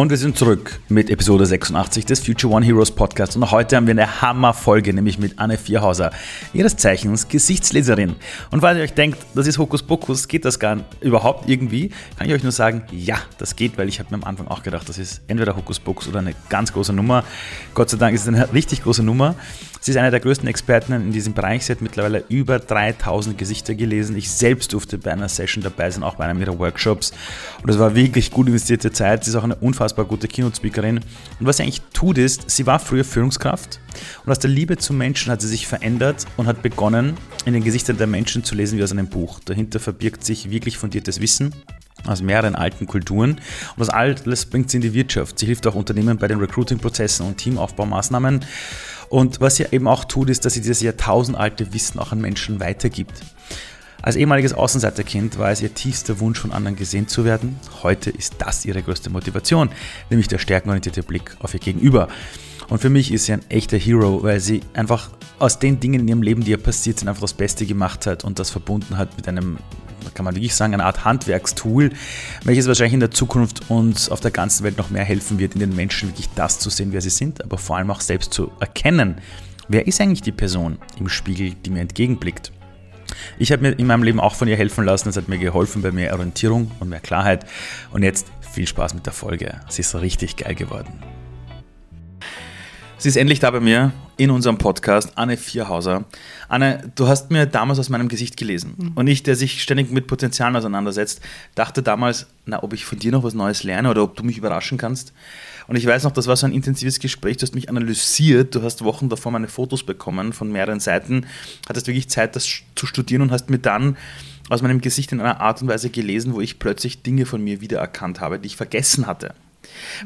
Und wir sind zurück mit Episode 86 des Future One Heroes Podcast. Und heute haben wir eine Hammerfolge, nämlich mit Anne Vierhauser, ihres Zeichens Gesichtsleserin. Und weil ihr euch denkt, das ist Hokuspokus, geht das gar überhaupt irgendwie, kann ich euch nur sagen, ja, das geht, weil ich habe mir am Anfang auch gedacht, das ist entweder Hokuspokus oder eine ganz große Nummer. Gott sei Dank ist es eine richtig große Nummer. Sie ist eine der größten Experten in diesem Bereich. Sie hat mittlerweile über 3000 Gesichter gelesen. Ich selbst durfte bei einer Session dabei sein, auch bei einem ihrer Workshops. Und das war wirklich gut investierte Zeit. Sie ist auch eine unfassbar gute Keynote-Speakerin. Und was sie eigentlich tut, ist, sie war früher Führungskraft und aus der Liebe zum Menschen hat sie sich verändert und hat begonnen, in den Gesichtern der Menschen zu lesen wie aus einem Buch. Dahinter verbirgt sich wirklich fundiertes Wissen aus mehreren alten Kulturen. Und das alles bringt sie in die Wirtschaft. Sie hilft auch Unternehmen bei den Recruiting-Prozessen und Teamaufbaumaßnahmen. Und was sie eben auch tut, ist, dass sie dieses jahrtausendalte Wissen auch an Menschen weitergibt. Als ehemaliges Außenseiterkind war es ihr tiefster Wunsch, von anderen gesehen zu werden. Heute ist das ihre größte Motivation, nämlich der stärkenorientierte Blick auf ihr Gegenüber. Und für mich ist sie ein echter Hero, weil sie einfach aus den Dingen in ihrem Leben, die ihr passiert sind, einfach das Beste gemacht hat und das verbunden hat mit einem kann man wirklich sagen, eine Art Handwerkstool, welches wahrscheinlich in der Zukunft uns auf der ganzen Welt noch mehr helfen wird, in den Menschen wirklich das zu sehen, wer sie sind, aber vor allem auch selbst zu erkennen, wer ist eigentlich die Person im Spiegel, die mir entgegenblickt. Ich habe mir in meinem Leben auch von ihr helfen lassen. Es hat mir geholfen bei mehr Orientierung und mehr Klarheit. Und jetzt viel Spaß mit der Folge. Sie ist richtig geil geworden. Sie ist endlich da bei mir in unserem Podcast, Anne Vierhauser. Anne, du hast mir damals aus meinem Gesicht gelesen. Mhm. Und ich, der sich ständig mit Potenzialen auseinandersetzt, dachte damals, na, ob ich von dir noch was Neues lerne oder ob du mich überraschen kannst. Und ich weiß noch, das war so ein intensives Gespräch, du hast mich analysiert, du hast Wochen davor meine Fotos bekommen von mehreren Seiten, hattest wirklich Zeit, das zu studieren und hast mir dann aus meinem Gesicht in einer Art und Weise gelesen, wo ich plötzlich Dinge von mir wiedererkannt habe, die ich vergessen hatte.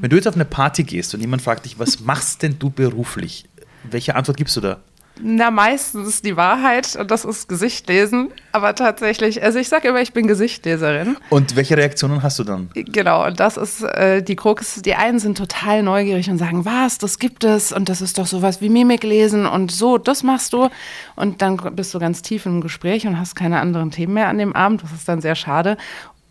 Wenn du jetzt auf eine Party gehst und jemand fragt dich, was machst denn du beruflich? Welche Antwort gibst du da? Na, meistens die Wahrheit und das ist Gesicht lesen. Aber tatsächlich, also ich sage immer, ich bin Gesichtleserin. Und welche Reaktionen hast du dann? Genau, und das ist äh, die Krux. Die einen sind total neugierig und sagen, was, das gibt es und das ist doch sowas wie Mimik lesen und so, das machst du. Und dann bist du ganz tief im Gespräch und hast keine anderen Themen mehr an dem Abend. Das ist dann sehr schade.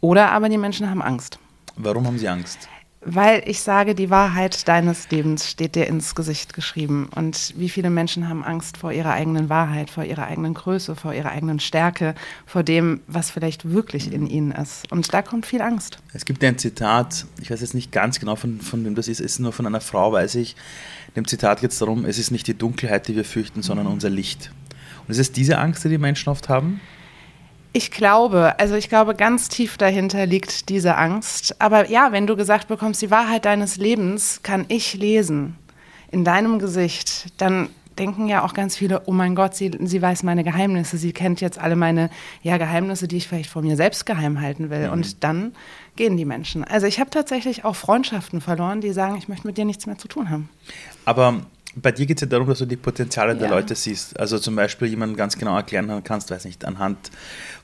Oder aber die Menschen haben Angst. Warum haben sie Angst? Weil ich sage, die Wahrheit deines Lebens steht dir ins Gesicht geschrieben. Und wie viele Menschen haben Angst vor ihrer eigenen Wahrheit, vor ihrer eigenen Größe, vor ihrer eigenen Stärke, vor dem, was vielleicht wirklich in ihnen ist. Und da kommt viel Angst. Es gibt ein Zitat, ich weiß jetzt nicht ganz genau, von, von wem das ist, es ist nur von einer Frau, weiß ich. In dem Zitat geht es darum, es ist nicht die Dunkelheit, die wir fürchten, sondern unser Licht. Und ist es diese Angst, die die Menschen oft haben? Ich glaube, also ich glaube, ganz tief dahinter liegt diese Angst. Aber ja, wenn du gesagt bekommst, die Wahrheit deines Lebens kann ich lesen in deinem Gesicht, dann denken ja auch ganz viele, oh mein Gott, sie, sie weiß meine Geheimnisse, sie kennt jetzt alle meine ja, Geheimnisse, die ich vielleicht vor mir selbst geheim halten will. Mhm. Und dann gehen die Menschen. Also ich habe tatsächlich auch Freundschaften verloren, die sagen, ich möchte mit dir nichts mehr zu tun haben. Aber bei dir geht es ja darum, dass du die Potenziale ja. der Leute siehst. Also zum Beispiel jemanden ganz genau erklären kannst, weiß nicht, anhand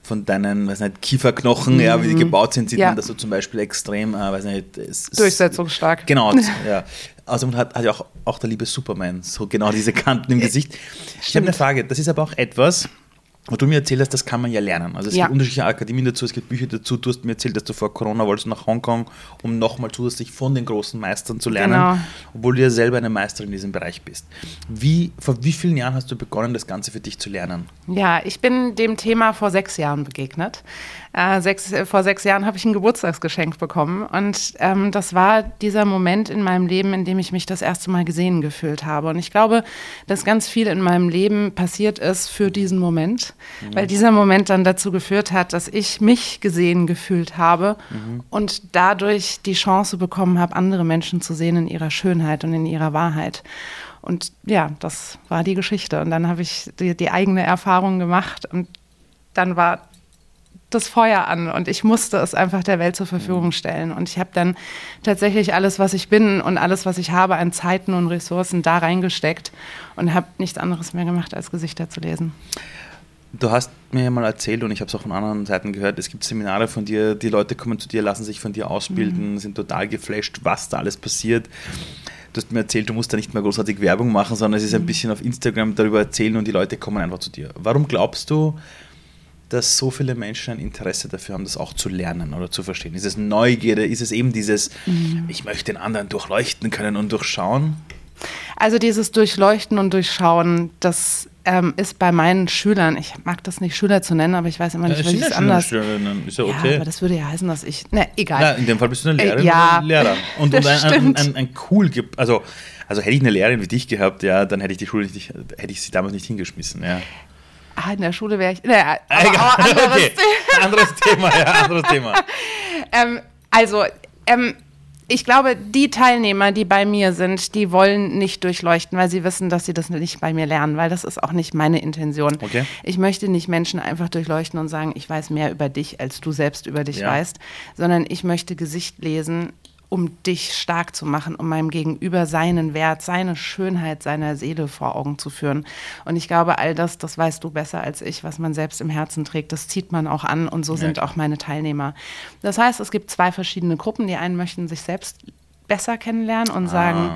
von deinen, weiß nicht, Kieferknochen, mhm. ja, wie die mhm. gebaut sind, sieht ja. man, dass du zum Beispiel extrem, äh, weiß nicht, durchsetzungsstark. Genau, ja. Also man hat, hat ja auch, auch der liebe Superman so genau diese Kanten im Gesicht. Ich habe eine Frage, das ist aber auch etwas, wo du mir erzählt hast, das kann man ja lernen. Also es ja. gibt unterschiedliche Akademien dazu, es gibt Bücher dazu. Du hast mir erzählt, dass du vor Corona wolltest nach Hongkong, um nochmal zusätzlich von den großen Meistern zu lernen, genau. obwohl du ja selber eine Meisterin in diesem Bereich bist. Wie, vor wie vielen Jahren hast du begonnen, das Ganze für dich zu lernen? Ja, ich bin dem Thema vor sechs Jahren begegnet. Äh, sechs, äh, vor sechs Jahren habe ich ein Geburtstagsgeschenk bekommen. Und ähm, das war dieser Moment in meinem Leben, in dem ich mich das erste Mal gesehen gefühlt habe. Und ich glaube, dass ganz viel in meinem Leben passiert ist für diesen Moment, mhm. weil dieser Moment dann dazu geführt hat, dass ich mich gesehen gefühlt habe mhm. und dadurch die Chance bekommen habe, andere Menschen zu sehen in ihrer Schönheit und in ihrer Wahrheit. Und ja, das war die Geschichte. Und dann habe ich die, die eigene Erfahrung gemacht und dann war das Feuer an und ich musste es einfach der Welt zur Verfügung stellen. Und ich habe dann tatsächlich alles, was ich bin und alles, was ich habe an Zeiten und Ressourcen da reingesteckt und habe nichts anderes mehr gemacht, als Gesichter zu lesen. Du hast mir ja mal erzählt und ich habe es auch von anderen Seiten gehört, es gibt Seminare von dir, die Leute kommen zu dir, lassen sich von dir ausbilden, mhm. sind total geflasht, was da alles passiert. Du hast mir erzählt, du musst da nicht mehr großartig Werbung machen, sondern es ist ein mhm. bisschen auf Instagram darüber erzählen und die Leute kommen einfach zu dir. Warum glaubst du, dass so viele Menschen ein Interesse dafür haben, das auch zu lernen oder zu verstehen? Ist es Neugierde? Ist es eben dieses, mhm. ich möchte den anderen durchleuchten können und durchschauen? Also dieses Durchleuchten und Durchschauen, das ähm, ist bei meinen Schülern, ich mag das nicht Schüler zu nennen, aber ich weiß immer nicht, ja, wie ich es anders. Schülerinnen, ist ja okay. Ja, aber das würde ja heißen, dass ich, ne, egal. Ja, in dem Fall bist du eine Lehrerin äh, ja, Lehrer. Und, und ein, ein, ein, ein, cool, also, also hätte ich eine Lehrerin wie dich gehabt, ja, dann hätte ich die Schule nicht, hätte ich sie damals nicht hingeschmissen, ja. Ah, in der Schule wäre ich. Naja, aber, anderes, okay. Thema. anderes Thema, ja, anderes Thema. ähm, also, ähm, ich glaube, die Teilnehmer, die bei mir sind, die wollen nicht durchleuchten, weil sie wissen, dass sie das nicht bei mir lernen, weil das ist auch nicht meine Intention. Okay. Ich möchte nicht Menschen einfach durchleuchten und sagen, ich weiß mehr über dich, als du selbst über dich ja. weißt, sondern ich möchte Gesicht lesen um dich stark zu machen, um meinem Gegenüber seinen Wert, seine Schönheit seiner Seele vor Augen zu führen. Und ich glaube, all das, das weißt du besser als ich, was man selbst im Herzen trägt, das zieht man auch an und so ja. sind auch meine Teilnehmer. Das heißt, es gibt zwei verschiedene Gruppen. Die einen möchten sich selbst besser kennenlernen und ah. sagen,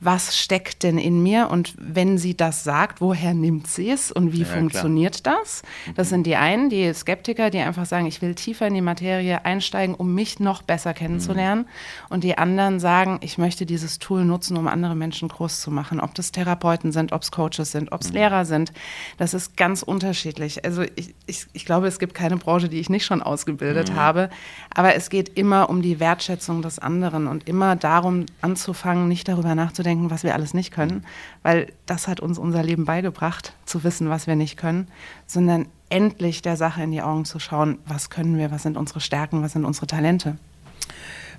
was steckt denn in mir und wenn sie das sagt, woher nimmt sie es und wie ja, funktioniert klar. das? Das mhm. sind die einen, die Skeptiker, die einfach sagen, ich will tiefer in die Materie einsteigen, um mich noch besser kennenzulernen. Mhm. Und die anderen sagen, ich möchte dieses Tool nutzen, um andere Menschen groß zu machen. Ob das Therapeuten sind, ob es Coaches sind, ob es mhm. Lehrer sind, das ist ganz unterschiedlich. Also ich, ich, ich, glaube, es gibt keine Branche, die ich nicht schon ausgebildet mhm. habe, aber es geht immer um die Wertschätzung des anderen und immer darum anzufangen, nicht darüber nachzudenken, nachdenken, was wir alles nicht können, weil das hat uns unser Leben beigebracht, zu wissen, was wir nicht können, sondern endlich der Sache in die Augen zu schauen, was können wir, was sind unsere Stärken, was sind unsere Talente.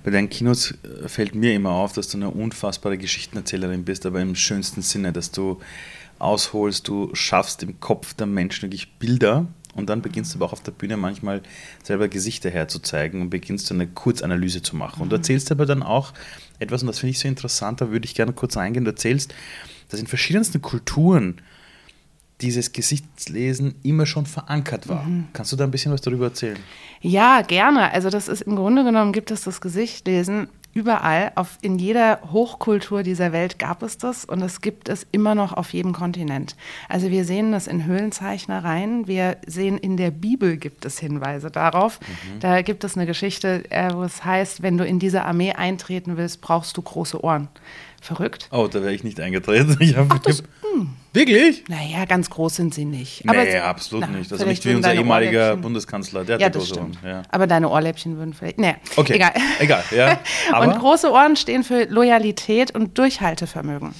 Bei deinen Kinos äh, fällt mir immer auf, dass du eine unfassbare Geschichtenerzählerin bist, aber im schönsten Sinne, dass du ausholst, du schaffst im Kopf der Menschen wirklich Bilder und dann beginnst du aber auch auf der Bühne manchmal selber Gesichter herzuzeigen und beginnst eine Kurzanalyse zu machen. Und du mhm. erzählst aber dann auch etwas, und das finde ich so interessant, da würde ich gerne kurz eingehen. Du erzählst, dass in verschiedensten Kulturen dieses Gesichtslesen immer schon verankert war. Mhm. Kannst du da ein bisschen was darüber erzählen? Ja, gerne. Also das ist im Grunde genommen gibt es das Gesichtlesen überall, auf, in jeder Hochkultur dieser Welt gab es das und es gibt es immer noch auf jedem Kontinent. Also wir sehen das in Höhlenzeichnereien, wir sehen in der Bibel gibt es Hinweise darauf. Mhm. Da gibt es eine Geschichte, äh, wo es heißt, wenn du in diese Armee eintreten willst, brauchst du große Ohren. Verrückt. Oh, da wäre ich nicht eingetreten. Ich hab, Ach, das, hm. Wirklich? Naja, ganz groß sind sie nicht. Aber nee, absolut na, nicht. Also nicht wie unser ehemaliger Bundeskanzler, der ja, hat große Ohren. Ja. Aber deine Ohrläppchen würden vielleicht. Nee, okay. egal. Egal, ja. Aber? Und große Ohren stehen für Loyalität und Durchhaltevermögen.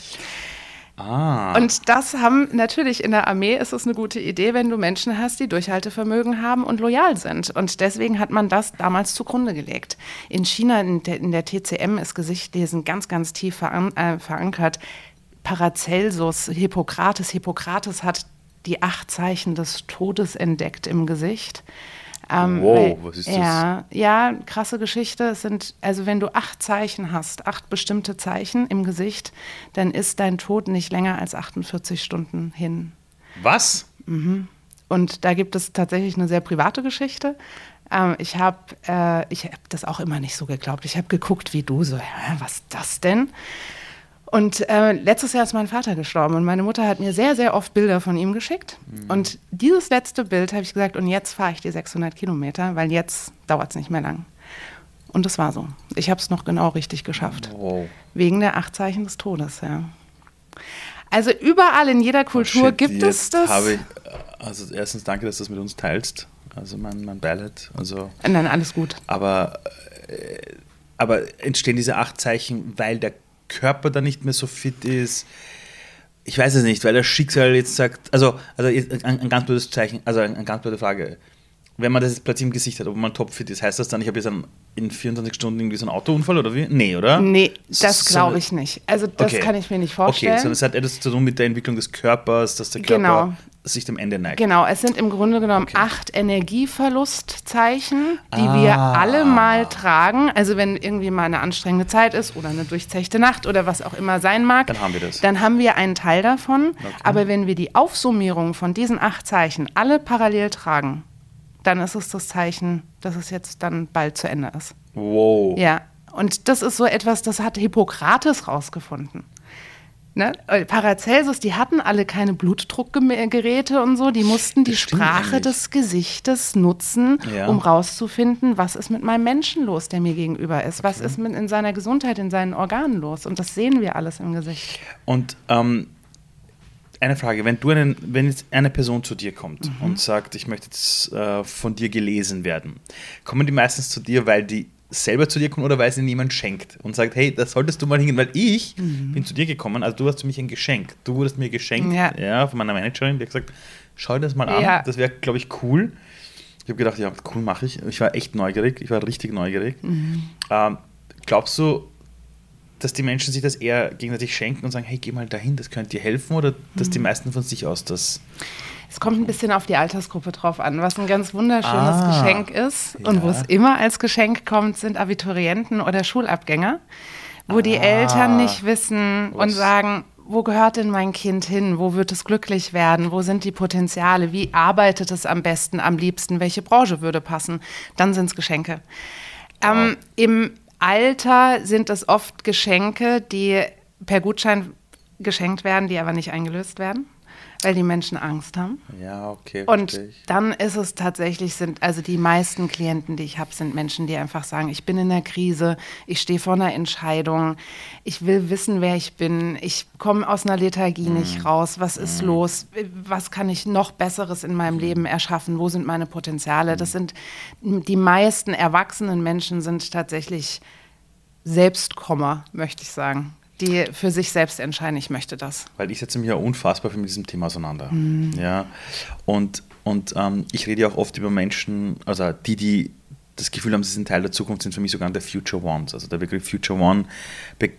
Ah. Und das haben natürlich in der Armee ist es eine gute Idee, wenn du Menschen hast, die Durchhaltevermögen haben und loyal sind. Und deswegen hat man das damals zugrunde gelegt. In China, in der, in der TCM, ist Gesichtlesen ganz, ganz tief veran äh, verankert. Paracelsus, Hippokrates, Hippokrates hat die acht Zeichen des Todes entdeckt im Gesicht. Ähm, wow, was ist das? Ja, ja, krasse Geschichte. Es sind, also wenn du acht Zeichen hast, acht bestimmte Zeichen im Gesicht, dann ist dein Tod nicht länger als 48 Stunden hin. Was? Mhm. Und da gibt es tatsächlich eine sehr private Geschichte. Ähm, ich habe äh, hab das auch immer nicht so geglaubt. Ich habe geguckt, wie du so, ja, was ist das denn? Und äh, letztes Jahr ist mein Vater gestorben und meine Mutter hat mir sehr, sehr oft Bilder von ihm geschickt. Mhm. Und dieses letzte Bild habe ich gesagt, und jetzt fahre ich die 600 Kilometer, weil jetzt dauert es nicht mehr lang. Und es war so. Ich habe es noch genau richtig geschafft. Wow. Wegen der acht Zeichen des Todes, ja. Also überall in jeder Kultur oh shit, gibt es das. Habe ich, also erstens danke, dass du das mit uns teilst. Also mein, mein Beileid. Also, Nein, alles gut. Aber, äh, aber entstehen diese acht Zeichen, weil der Körper dann nicht mehr so fit ist. Ich weiß es nicht, weil das Schicksal jetzt sagt, also, also ein, ein ganz blödes Zeichen, also eine ganz blöde Frage. Wenn man das jetzt plötzlich im Gesicht hat, ob man topfit ist, heißt das dann, ich habe jetzt einen, in 24 Stunden irgendwie so einen Autounfall oder wie? Nee, oder? Nee, das glaube ich nicht. Also das okay. kann ich mir nicht vorstellen. Okay, sondern es hat etwas zu tun mit der Entwicklung des Körpers, dass der Körper genau sich dem Ende neigt. Genau, es sind im Grunde genommen okay. acht Energieverlustzeichen, die ah. wir alle mal tragen. Also wenn irgendwie mal eine anstrengende Zeit ist oder eine durchzechte Nacht oder was auch immer sein mag, dann haben wir das. Dann haben wir einen Teil davon. Okay. Aber wenn wir die Aufsummierung von diesen acht Zeichen alle parallel tragen, dann ist es das Zeichen, dass es jetzt dann bald zu Ende ist. Wow. Ja, und das ist so etwas, das hat Hippokrates rausgefunden. Ne? Paracelsus, die hatten alle keine Blutdruckgeräte und so, die mussten die Sprache eigentlich. des Gesichtes nutzen, ja. um rauszufinden, was ist mit meinem Menschen los, der mir gegenüber ist, okay. was ist mit in seiner Gesundheit, in seinen Organen los. Und das sehen wir alles im Gesicht. Und ähm, eine Frage, wenn du einen, wenn jetzt eine Person zu dir kommt mhm. und sagt, ich möchte jetzt äh, von dir gelesen werden, kommen die meistens zu dir, weil die selber zu dir kommen oder weil es ihnen jemand schenkt und sagt, hey, das solltest du mal hingehen, weil ich mhm. bin zu dir gekommen, also du hast für mich ein Geschenk. Du wurdest mir geschenkt, ja, ja von meiner Managerin, die hat gesagt, schau dir das mal an, ja. das wäre, glaube ich, cool. Ich habe gedacht, ja, cool mache ich. Ich war echt neugierig, ich war richtig neugierig. Mhm. Ähm, glaubst du, dass die Menschen sich das eher gegenseitig schenken und sagen, hey, geh mal dahin, das könnte dir helfen, oder dass die meisten von sich aus das es kommt ein bisschen auf die Altersgruppe drauf an. Was ein ganz wunderschönes ah, Geschenk ist ja. und wo es immer als Geschenk kommt, sind Abiturienten oder Schulabgänger, wo ah, die Eltern nicht wissen was? und sagen, wo gehört denn mein Kind hin? Wo wird es glücklich werden? Wo sind die Potenziale? Wie arbeitet es am besten, am liebsten? Welche Branche würde passen? Dann sind es Geschenke. Wow. Ähm, Im Alter sind es oft Geschenke, die per Gutschein geschenkt werden, die aber nicht eingelöst werden weil die Menschen Angst haben. Ja, okay. Und dann ist es tatsächlich, sind, also die meisten Klienten, die ich habe, sind Menschen, die einfach sagen, ich bin in der Krise, ich stehe vor einer Entscheidung, ich will wissen, wer ich bin, ich komme aus einer Lethargie mhm. nicht raus, was ist mhm. los, was kann ich noch Besseres in meinem Leben erschaffen, wo sind meine Potenziale. Das mhm. sind die meisten erwachsenen Menschen sind tatsächlich Selbstkommer, möchte ich sagen die für sich selbst entscheiden, ich möchte das. Weil ich setze mich ja unfassbar mit diesem Thema auseinander. Mhm. Ja, und, und ähm, ich rede ja auch oft über Menschen, also die, die das Gefühl haben, sie sind Teil der Zukunft, sind für mich sogar der Future Ones. Also der Begriff Future One, be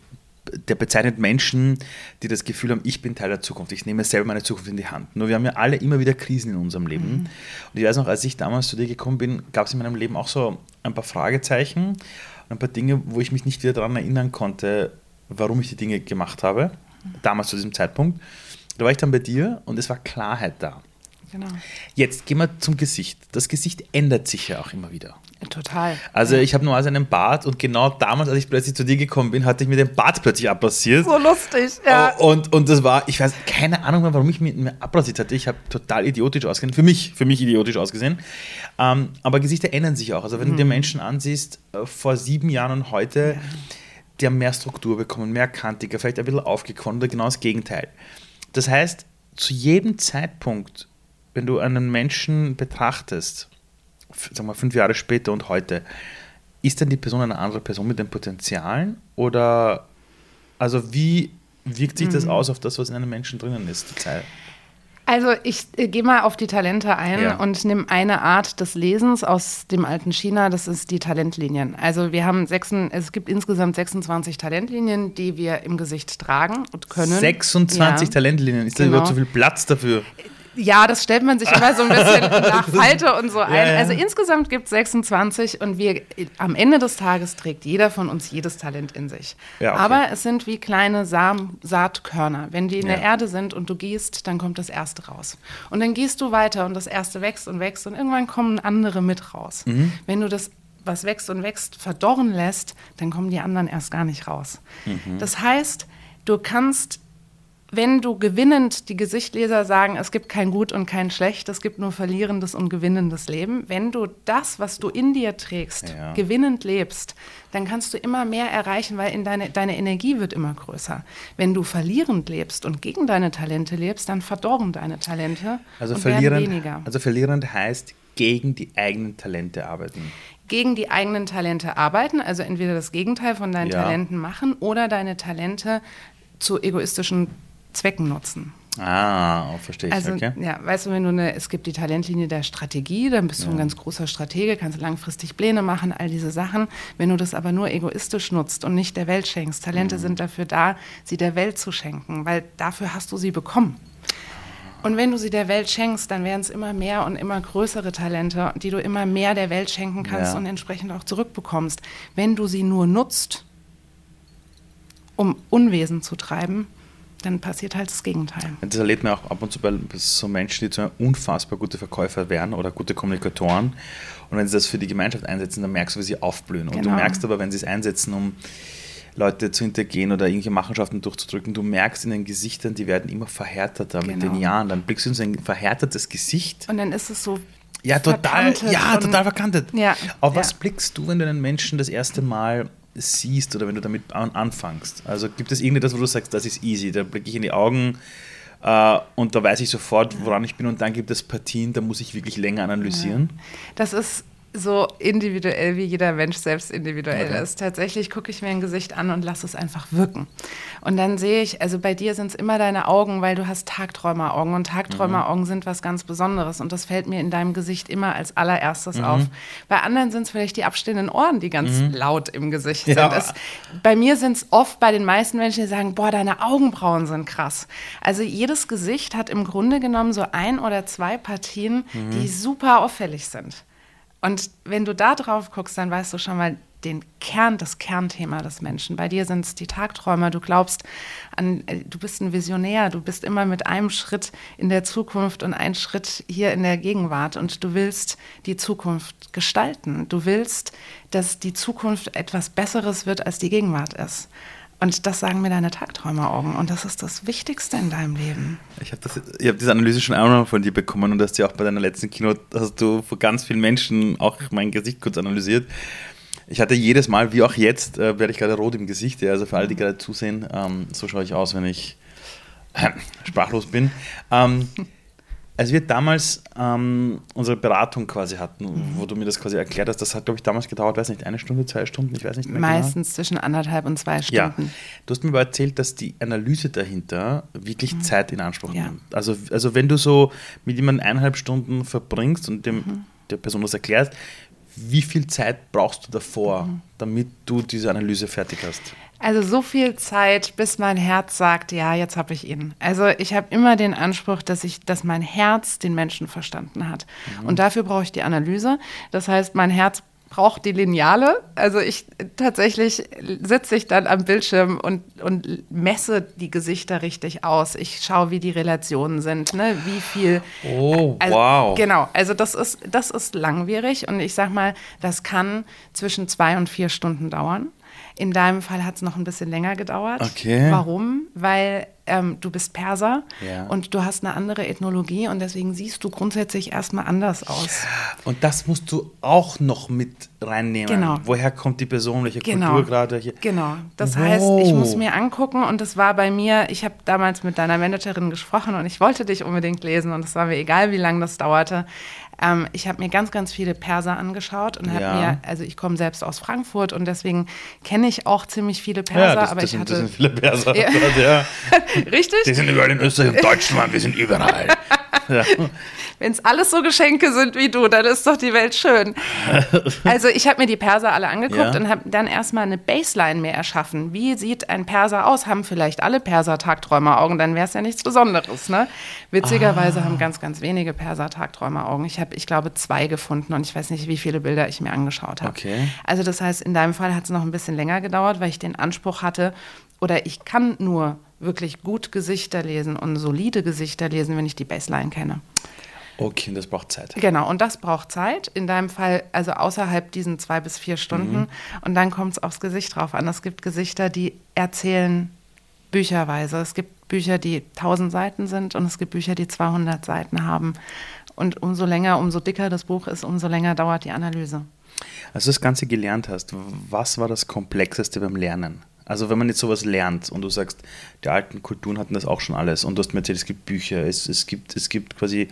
der bezeichnet Menschen, die das Gefühl haben, ich bin Teil der Zukunft, ich nehme selber meine Zukunft in die Hand. Nur wir haben ja alle immer wieder Krisen in unserem Leben. Mhm. Und ich weiß noch, als ich damals zu dir gekommen bin, gab es in meinem Leben auch so ein paar Fragezeichen ein paar Dinge, wo ich mich nicht wieder daran erinnern konnte, warum ich die Dinge gemacht habe, damals zu diesem Zeitpunkt. Da war ich dann bei dir und es war Klarheit da. Genau. Jetzt gehen wir zum Gesicht. Das Gesicht ändert sich ja auch immer wieder. Total. Also ich habe normalerweise einen Bart und genau damals, als ich plötzlich zu dir gekommen bin, hatte ich mir den Bart plötzlich abrasiert. So lustig, ja. Oh, und, und das war, ich weiß keine Ahnung mehr, warum ich mir, mir abrasiert hatte. Ich habe total idiotisch ausgesehen. Für mich, für mich idiotisch ausgesehen. Ähm, aber Gesichter ändern sich auch. Also wenn mhm. du dir Menschen ansiehst, äh, vor sieben Jahren und heute, ja die haben mehr Struktur bekommen, mehr kantiger, vielleicht ein bisschen aufgequollen oder genau das Gegenteil. Das heißt, zu jedem Zeitpunkt, wenn du einen Menschen betrachtest, sagen wir fünf Jahre später und heute, ist denn die Person eine andere Person mit den Potenzialen oder also wie wirkt sich das mhm. aus auf das, was in einem Menschen drinnen ist, die Zeit? Also ich äh, gehe mal auf die Talente ein ja. und nehme eine Art des Lesens aus dem alten China, das ist die Talentlinien. Also wir haben sechs, es gibt insgesamt 26 Talentlinien, die wir im Gesicht tragen und können. 26 ja. Talentlinien, ist genau. da überhaupt so viel Platz dafür? Ja, das stellt man sich immer so ein bisschen nach Falte und so ein. Ja, ja. Also insgesamt gibt es 26 und wir am Ende des Tages trägt jeder von uns jedes Talent in sich. Ja, okay. Aber es sind wie kleine Samen, Saatkörner. Wenn die in der Erde sind und du gießt, dann kommt das erste raus. Und dann gehst du weiter und das erste wächst und wächst und irgendwann kommen andere mit raus. Mhm. Wenn du das was wächst und wächst, verdorren lässt, dann kommen die anderen erst gar nicht raus. Mhm. Das heißt, du kannst wenn du gewinnend, die Gesichtleser sagen, es gibt kein Gut und kein Schlecht, es gibt nur verlierendes und gewinnendes Leben, wenn du das, was du in dir trägst, ja. gewinnend lebst, dann kannst du immer mehr erreichen, weil in deine, deine Energie wird immer größer. Wenn du verlierend lebst und gegen deine Talente lebst, dann verdorren deine Talente also und verlierend, werden weniger. Also verlierend heißt gegen die eigenen Talente arbeiten gegen die eigenen Talente arbeiten, also entweder das Gegenteil von deinen ja. Talenten machen oder deine Talente zu egoistischen Zwecken nutzen. Ah, verstehe ich. Also, okay. ja, weißt du, wenn du eine, es gibt die Talentlinie der Strategie, dann bist ja. du ein ganz großer Stratege, kannst langfristig Pläne machen, all diese Sachen. Wenn du das aber nur egoistisch nutzt und nicht der Welt schenkst, Talente mhm. sind dafür da, sie der Welt zu schenken, weil dafür hast du sie bekommen. Und wenn du sie der Welt schenkst, dann werden es immer mehr und immer größere Talente, die du immer mehr der Welt schenken kannst ja. und entsprechend auch zurückbekommst. Wenn du sie nur nutzt, um Unwesen zu treiben, dann passiert halt das Gegenteil. Das erlebt man auch ab und zu bei so Menschen, die so unfassbar gute Verkäufer wären oder gute Kommunikatoren. Und wenn sie das für die Gemeinschaft einsetzen, dann merkst du, wie sie aufblühen. Und du genau. merkst aber, wenn sie es einsetzen, um Leute zu hintergehen oder irgendwelche Machenschaften durchzudrücken. Du merkst in den Gesichtern, die werden immer verhärteter genau. mit den genau. Jahren. Dann blickst du in so ein verhärtetes Gesicht. Und dann ist es so ja, total, ja, total verkantet. Ja, Auf was ja. blickst du, wenn du einen Menschen das erste Mal siehst oder wenn du damit anfängst? Also gibt es irgendetwas, wo du sagst, das ist easy, da blicke ich in die Augen äh, und da weiß ich sofort, woran ich bin und dann gibt es Partien, da muss ich wirklich länger analysieren. Das ist so individuell, wie jeder Mensch selbst individuell okay. ist. Tatsächlich gucke ich mir ein Gesicht an und lasse es einfach wirken. Und dann sehe ich, also bei dir sind es immer deine Augen, weil du hast Tagträumeraugen und Tagträumeraugen mhm. sind was ganz Besonderes und das fällt mir in deinem Gesicht immer als allererstes mhm. auf. Bei anderen sind es vielleicht die abstehenden Ohren, die ganz mhm. laut im Gesicht ja. sind. Es, bei mir sind es oft bei den meisten Menschen, die sagen, boah, deine Augenbrauen sind krass. Also jedes Gesicht hat im Grunde genommen so ein oder zwei Partien, die mhm. super auffällig sind. Und wenn du da drauf guckst, dann weißt du schon mal den Kern, das Kernthema des Menschen. Bei dir sind es die Tagträumer. Du glaubst an, äh, du bist ein Visionär. Du bist immer mit einem Schritt in der Zukunft und einen Schritt hier in der Gegenwart. Und du willst die Zukunft gestalten. Du willst, dass die Zukunft etwas Besseres wird, als die Gegenwart ist. Und das sagen mir deine Tagträumeraugen. Und das ist das Wichtigste in deinem Leben. Ich habe hab diese Analyse schon einmal von dir bekommen und hast ja auch bei deiner letzten Kino, hast du vor ganz vielen Menschen auch mein Gesicht kurz analysiert. Ich hatte jedes Mal, wie auch jetzt, äh, werde ich gerade rot im Gesicht. Ja, also für alle, die gerade zusehen, ähm, so schaue ich aus, wenn ich äh, sprachlos bin. Ähm, als wir damals ähm, unsere Beratung quasi hatten, mhm. wo du mir das quasi erklärt hast, das hat, glaube ich, damals gedauert, weiß nicht, eine Stunde, zwei Stunden, ich weiß nicht mehr genau. Meistens genau. zwischen anderthalb und zwei Stunden. Ja. Du hast mir aber erzählt, dass die Analyse dahinter wirklich mhm. Zeit in Anspruch ja. nimmt. Also, also wenn du so mit jemandem eineinhalb Stunden verbringst und dem, mhm. der Person das erklärst, wie viel Zeit brauchst du davor, mhm. damit du diese Analyse fertig hast? Also so viel Zeit, bis mein Herz sagt, ja, jetzt habe ich ihn. Also ich habe immer den Anspruch, dass ich, dass mein Herz den Menschen verstanden hat. Mhm. Und dafür brauche ich die Analyse. Das heißt, mein Herz braucht die Lineale. Also ich tatsächlich sitze ich dann am Bildschirm und, und messe die Gesichter richtig aus. Ich schaue, wie die Relationen sind, ne? wie viel. Oh, also, wow. Genau, also das ist, das ist langwierig und ich sag mal, das kann zwischen zwei und vier Stunden dauern. In deinem Fall hat es noch ein bisschen länger gedauert. Okay. Warum? Weil ähm, du bist Perser ja. und du hast eine andere Ethnologie und deswegen siehst du grundsätzlich erstmal anders aus. Und das musst du auch noch mit reinnehmen. Genau. Woher kommt die Person, welche genau. Kultur gerade hier? Genau. Das wow. heißt, ich muss mir angucken und das war bei mir, ich habe damals mit deiner Managerin gesprochen und ich wollte dich unbedingt lesen und es war mir egal, wie lange das dauerte. Ähm, ich habe mir ganz, ganz viele Perser angeschaut und habe ja. mir, also ich komme selbst aus Frankfurt und deswegen kenne ich auch ziemlich viele Perser. Ja, das, aber das ich sind, hatte, das sind viele Perser. Ja. Richtig? Die sind überall in Österreich und Deutschland, wir sind überall. Ja. Wenn es alles so Geschenke sind wie du, dann ist doch die Welt schön. Also ich habe mir die Perser alle angeguckt ja. und habe dann erstmal eine Baseline mehr erschaffen. Wie sieht ein Perser aus? Haben vielleicht alle Perser Tagträumeraugen, dann wäre es ja nichts Besonderes. Ne? Witzigerweise ah. haben ganz, ganz wenige Perser Tagträumeraugen. Ich habe, ich glaube, zwei gefunden und ich weiß nicht, wie viele Bilder ich mir angeschaut habe. Okay. Also das heißt, in deinem Fall hat es noch ein bisschen länger gedauert, weil ich den Anspruch hatte, oder ich kann nur wirklich gut Gesichter lesen und solide Gesichter lesen, wenn ich die Baseline kenne. Okay, das braucht Zeit. Genau, und das braucht Zeit. In deinem Fall also außerhalb diesen zwei bis vier Stunden. Mhm. Und dann kommt es aufs Gesicht drauf an. Es gibt Gesichter, die erzählen bücherweise. Es gibt Bücher, die 1000 Seiten sind und es gibt Bücher, die 200 Seiten haben. Und umso länger, umso dicker das Buch ist, umso länger dauert die Analyse. Als du das Ganze gelernt hast, was war das Komplexeste beim Lernen? Also wenn man jetzt sowas lernt und du sagst, die alten Kulturen hatten das auch schon alles und du hast mir erzählt, es gibt Bücher, es, es, gibt, es gibt quasi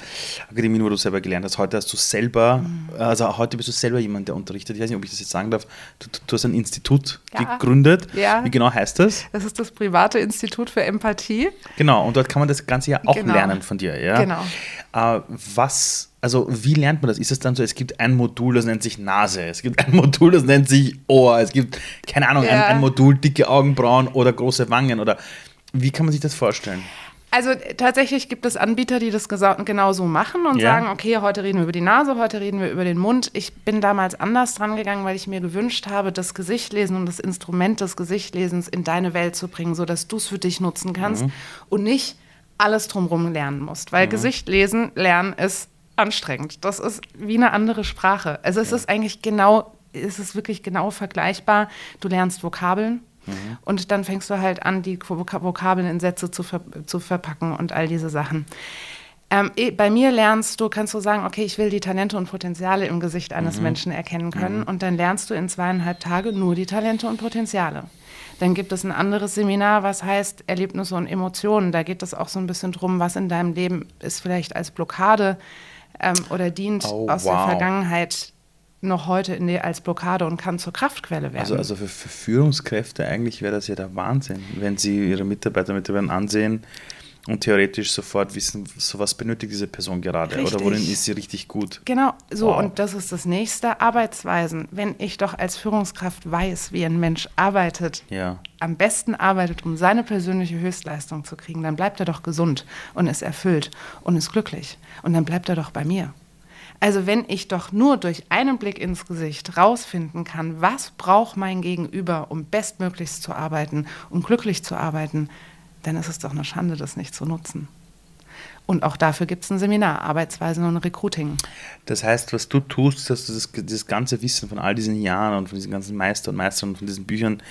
Akademien, wo du selber gelernt hast. Heute hast du selber, mhm. also heute bist du selber jemand, der unterrichtet. Ich weiß nicht, ob ich das jetzt sagen darf. Du, du hast ein Institut ja. gegründet. Ja. Wie genau heißt das? Das ist das private Institut für Empathie. Genau, und dort kann man das Ganze ja auch genau. lernen von dir. Ja? Genau. Äh, was also wie lernt man das? Ist es dann so, es gibt ein Modul, das nennt sich Nase, es gibt ein Modul, das nennt sich Ohr, es gibt, keine Ahnung, ja. ein, ein, Modul dicke Augenbrauen oder große Wangen oder wie kann man sich das vorstellen? Also tatsächlich gibt es Anbieter, die das genau so machen und ja. sagen, okay, heute reden wir über die Nase, heute reden wir über den Mund. Ich bin damals anders dran gegangen, weil ich mir gewünscht habe, das Gesichtlesen und das Instrument des Gesichtlesens in deine Welt zu bringen, sodass du es für dich nutzen kannst mhm. und nicht alles drumherum lernen musst. Weil mhm. Gesicht lesen, lernen ist anstrengend. Das ist wie eine andere Sprache. Also es ja. ist eigentlich genau, es ist wirklich genau vergleichbar. Du lernst Vokabeln, Mhm. Und dann fängst du halt an, die Vokabeln in Sätze zu, ver zu verpacken und all diese Sachen. Ähm, eh, bei mir lernst du, kannst du sagen, okay, ich will die Talente und Potenziale im Gesicht eines mhm. Menschen erkennen können. Mhm. Und dann lernst du in zweieinhalb Tagen nur die Talente und Potenziale. Dann gibt es ein anderes Seminar, was heißt Erlebnisse und Emotionen. Da geht es auch so ein bisschen drum, was in deinem Leben ist vielleicht als Blockade ähm, oder dient oh, aus wow. der Vergangenheit noch heute die, als Blockade und kann zur Kraftquelle werden. Also, also für, für Führungskräfte eigentlich wäre das ja der Wahnsinn, wenn sie ihre Mitarbeiter, Mitarbeiter ansehen, und theoretisch sofort wissen, so was benötigt diese Person gerade richtig. oder worin ist sie richtig gut. Genau, so wow. und das ist das nächste, Arbeitsweisen. Wenn ich doch als Führungskraft weiß, wie ein Mensch arbeitet, ja. am besten arbeitet, um seine persönliche Höchstleistung zu kriegen, dann bleibt er doch gesund und ist erfüllt und ist glücklich und dann bleibt er doch bei mir. Also wenn ich doch nur durch einen Blick ins Gesicht rausfinden kann, was braucht mein Gegenüber, um bestmöglichst zu arbeiten, um glücklich zu arbeiten, dann ist es doch eine Schande, das nicht zu nutzen. Und auch dafür gibt es ein Seminar, Arbeitsweisen und Recruiting. Das heißt, was du tust, dass du das, das ganze Wissen von all diesen Jahren und von diesen ganzen Meister und Meistern und von diesen Büchern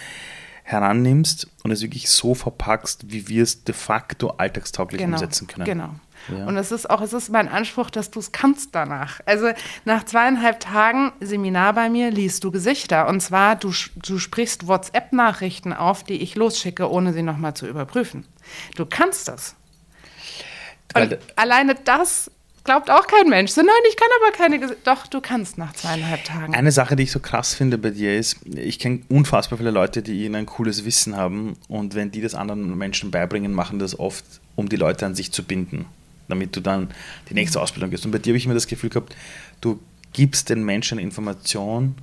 herannimmst und es wirklich so verpackst, wie wir es de facto alltagstauglich genau, umsetzen können. Genau. Ja. Und es ist auch, es ist mein Anspruch, dass du es kannst danach. Also nach zweieinhalb Tagen Seminar bei mir liest du Gesichter. Und zwar, du, du sprichst WhatsApp-Nachrichten auf, die ich losschicke, ohne sie nochmal zu überprüfen. Du kannst das. Und alleine das glaubt auch kein Mensch. So, nein, ich kann aber keine. Ges Doch, du kannst nach zweieinhalb Tagen. Eine Sache, die ich so krass finde bei dir ist, ich kenne unfassbar viele Leute, die ihnen ein cooles Wissen haben und wenn die das anderen Menschen beibringen, machen das oft, um die Leute an sich zu binden damit du dann die nächste Ausbildung gehst. Und bei dir habe ich immer das Gefühl gehabt, du gibst den Menschen Information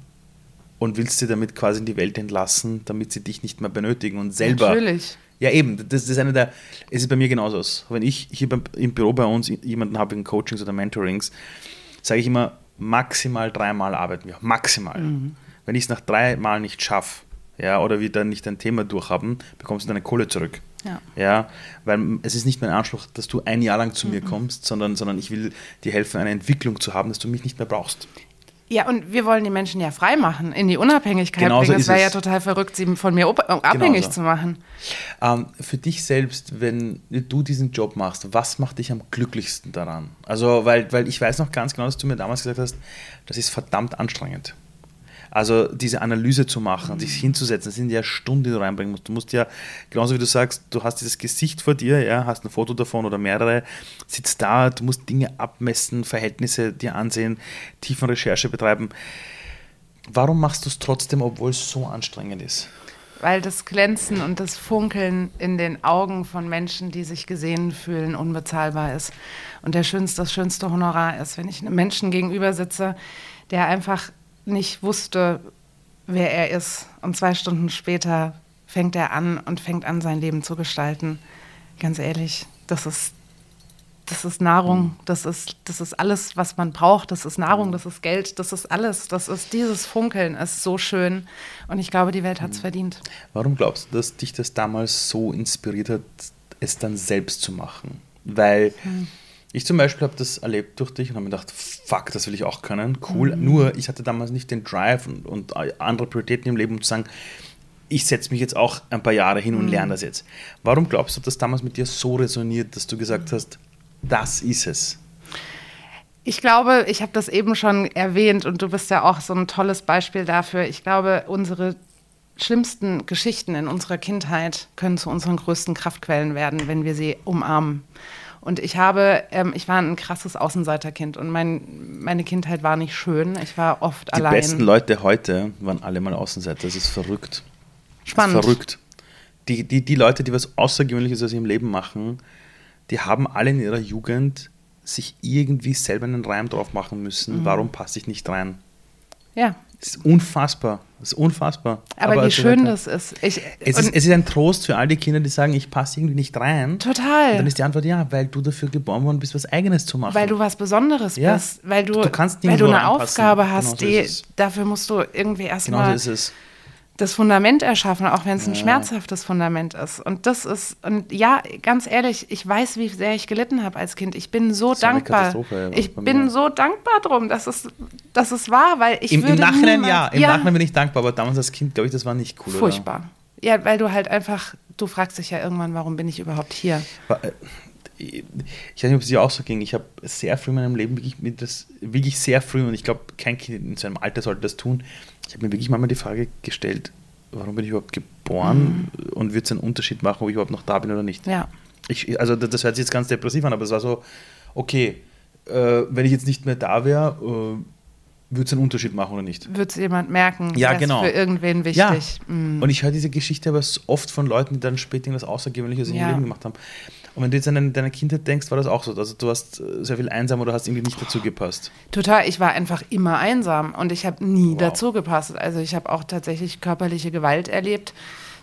und willst sie damit quasi in die Welt entlassen, damit sie dich nicht mehr benötigen und selber. Natürlich. Ja, eben, das ist eine der, es ist bei mir genauso. Wenn ich hier im Büro bei uns jemanden habe in Coachings oder Mentorings, sage ich immer, maximal dreimal arbeiten wir. Maximal. Mhm. Wenn ich es nach dreimal nicht schaffe, ja, oder wir dann nicht ein Thema durchhaben, bekommst du deine Kohle zurück. Ja. ja. Weil es ist nicht mein Anspruch, dass du ein Jahr lang zu mhm. mir kommst, sondern, sondern ich will dir helfen, eine Entwicklung zu haben, dass du mich nicht mehr brauchst. Ja, und wir wollen die Menschen ja frei machen, in die Unabhängigkeit Genauso bringen. Es wäre ja total verrückt, sie von mir abhängig Genauso. zu machen. Ähm, für dich selbst, wenn du diesen Job machst, was macht dich am glücklichsten daran? Also, weil, weil ich weiß noch ganz genau, dass du mir damals gesagt hast, das ist verdammt anstrengend. Also diese Analyse zu machen, mhm. sich hinzusetzen, das sind ja Stunden, die du reinbringen musst. Du musst ja, genauso wie du sagst, du hast dieses Gesicht vor dir, ja, hast ein Foto davon oder mehrere, sitzt da, du musst Dinge abmessen, Verhältnisse dir ansehen, tiefen Recherche betreiben. Warum machst du es trotzdem, obwohl es so anstrengend ist? Weil das Glänzen und das Funkeln in den Augen von Menschen, die sich gesehen fühlen, unbezahlbar ist. Und der schönste, das schönste Honorar ist, wenn ich einem Menschen gegenüber sitze, der einfach nicht wusste, wer er ist. Und zwei Stunden später fängt er an und fängt an, sein Leben zu gestalten. Ganz ehrlich, das ist, das ist Nahrung, mhm. das ist, das ist alles, was man braucht. Das ist Nahrung, das ist Geld, das ist alles. Das ist dieses Funkeln, ist so schön. Und ich glaube, die Welt hat es mhm. verdient. Warum glaubst du, dass dich das damals so inspiriert hat, es dann selbst zu machen? Weil. Hm ich zum Beispiel habe das erlebt durch dich und habe mir gedacht, fuck, das will ich auch können. Cool. Mhm. Nur ich hatte damals nicht den Drive und, und andere Prioritäten im Leben, um zu sagen, ich setze mich jetzt auch ein paar Jahre hin und mhm. lerne das jetzt. Warum glaubst du, dass das damals mit dir so resoniert, dass du gesagt hast, das ist es? Ich glaube, ich habe das eben schon erwähnt und du bist ja auch so ein tolles Beispiel dafür. Ich glaube, unsere schlimmsten Geschichten in unserer Kindheit können zu unseren größten Kraftquellen werden, wenn wir sie umarmen. Und ich habe, ähm, ich war ein krasses Außenseiterkind und mein, meine Kindheit war nicht schön. Ich war oft Die allein. Die besten Leute heute waren alle mal Außenseiter. Das ist verrückt. Spannend. Ist verrückt. Die, die, die Leute, die was Außergewöhnliches aus ihrem Leben machen, die haben alle in ihrer Jugend sich irgendwie selber einen Reim drauf machen müssen. Mhm. Warum passe ich nicht rein? Ja. Das ist unfassbar. Das ist unfassbar. Aber, Aber wie schön weiter. das ist. Ich, es ist. Es ist ein Trost für all die Kinder, die sagen, ich passe irgendwie nicht rein. Total. Und dann ist die Antwort ja, weil du dafür geboren worden bist, was Eigenes zu machen. Weil du was Besonderes ja. bist. Weil du, du kannst weil du eine anpassen. Aufgabe hast, genau so die, dafür musst du irgendwie erstmal. Genau so ist es das Fundament erschaffen, auch wenn es ein ja. schmerzhaftes Fundament ist. Und das ist, und ja, ganz ehrlich, ich weiß, wie sehr ich gelitten habe als Kind. Ich bin so dankbar. Ich bin so dankbar drum, dass es, dass es war, weil ich Im, Im Nachhinein niemals, ja, im ja. Nachhinein bin ich dankbar, aber damals als Kind, glaube ich, das war nicht cool. Furchtbar. Oder? Ja, weil du halt einfach, du fragst dich ja irgendwann, warum bin ich überhaupt hier? Äh, ich weiß nicht, ob es dir auch so ging. Ich habe sehr früh in meinem Leben wirklich das, wirklich sehr früh, und ich glaube, kein Kind in seinem Alter sollte das tun. Ich habe mir wirklich manchmal die Frage gestellt, warum bin ich überhaupt geboren mhm. und wird es einen Unterschied machen, ob ich überhaupt noch da bin oder nicht? Ja. Ich, also das hört sich jetzt ganz depressiv an, aber es war so, okay, äh, wenn ich jetzt nicht mehr da wäre, äh, würde es einen Unterschied machen oder nicht? Würde es jemand merken? Ja, genau. für irgendwen wichtig. Ja. Mm. Und ich höre diese Geschichte aber oft von Leuten, die dann später irgendwas Außergewöhnliches in ihrem Leben gemacht haben. Und wenn du jetzt an deine Kindheit denkst, war das auch so. Also du warst äh, sehr viel einsam oder hast irgendwie nicht dazu gepasst. Total, ich war einfach immer einsam und ich habe nie wow. dazu gepasst. Also ich habe auch tatsächlich körperliche Gewalt erlebt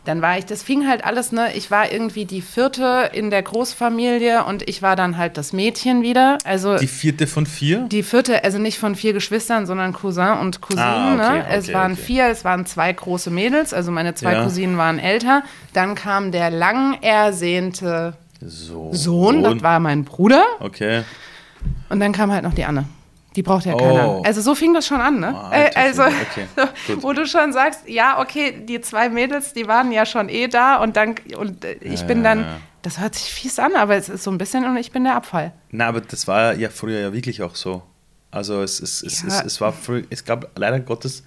dann war ich, das fing halt alles, ne? Ich war irgendwie die vierte in der Großfamilie und ich war dann halt das Mädchen wieder. Also die vierte von vier? Die vierte, also nicht von vier Geschwistern, sondern Cousin und Cousinen. Ah, okay, ne? es waren okay. vier, es waren zwei große Mädels, also meine zwei ja. Cousinen waren älter. Dann kam der lang ersehnte Sohn. Sohn, das war mein Bruder. Okay. Und dann kam halt noch die Anne. Die braucht ja keiner. Oh. Also so fing das schon an, ne? Oh, äh, also, okay. wo du schon sagst, ja, okay, die zwei Mädels, die waren ja schon eh da und dann, und äh, ich ja, bin dann, ja, ja. das hört sich fies an, aber es ist so ein bisschen und ich bin der Abfall. Na, aber das war ja früher ja wirklich auch so. Also es, es, es, es, es war früher, es gab leider Gottes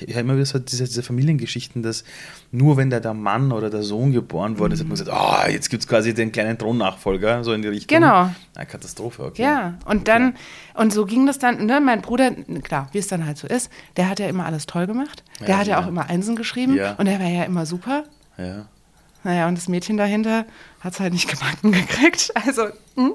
ich habe immer wieder so diese, diese, Familiengeschichten, dass nur wenn da der Mann oder der Sohn geboren wurde, mhm. hat man gesagt, oh, jetzt gibt es quasi den kleinen Thronnachfolger, so in die Richtung. Genau. Eine Katastrophe, okay. Ja, und dann, und so ging das dann, ne, mein Bruder, klar, wie es dann halt so ist, der hat ja immer alles toll gemacht. Der ja, hat ja, ja auch immer Einsen geschrieben ja. und der war ja immer super. Ja. Naja, und das Mädchen dahinter hat es halt nicht gebacken gekriegt. Also, hm.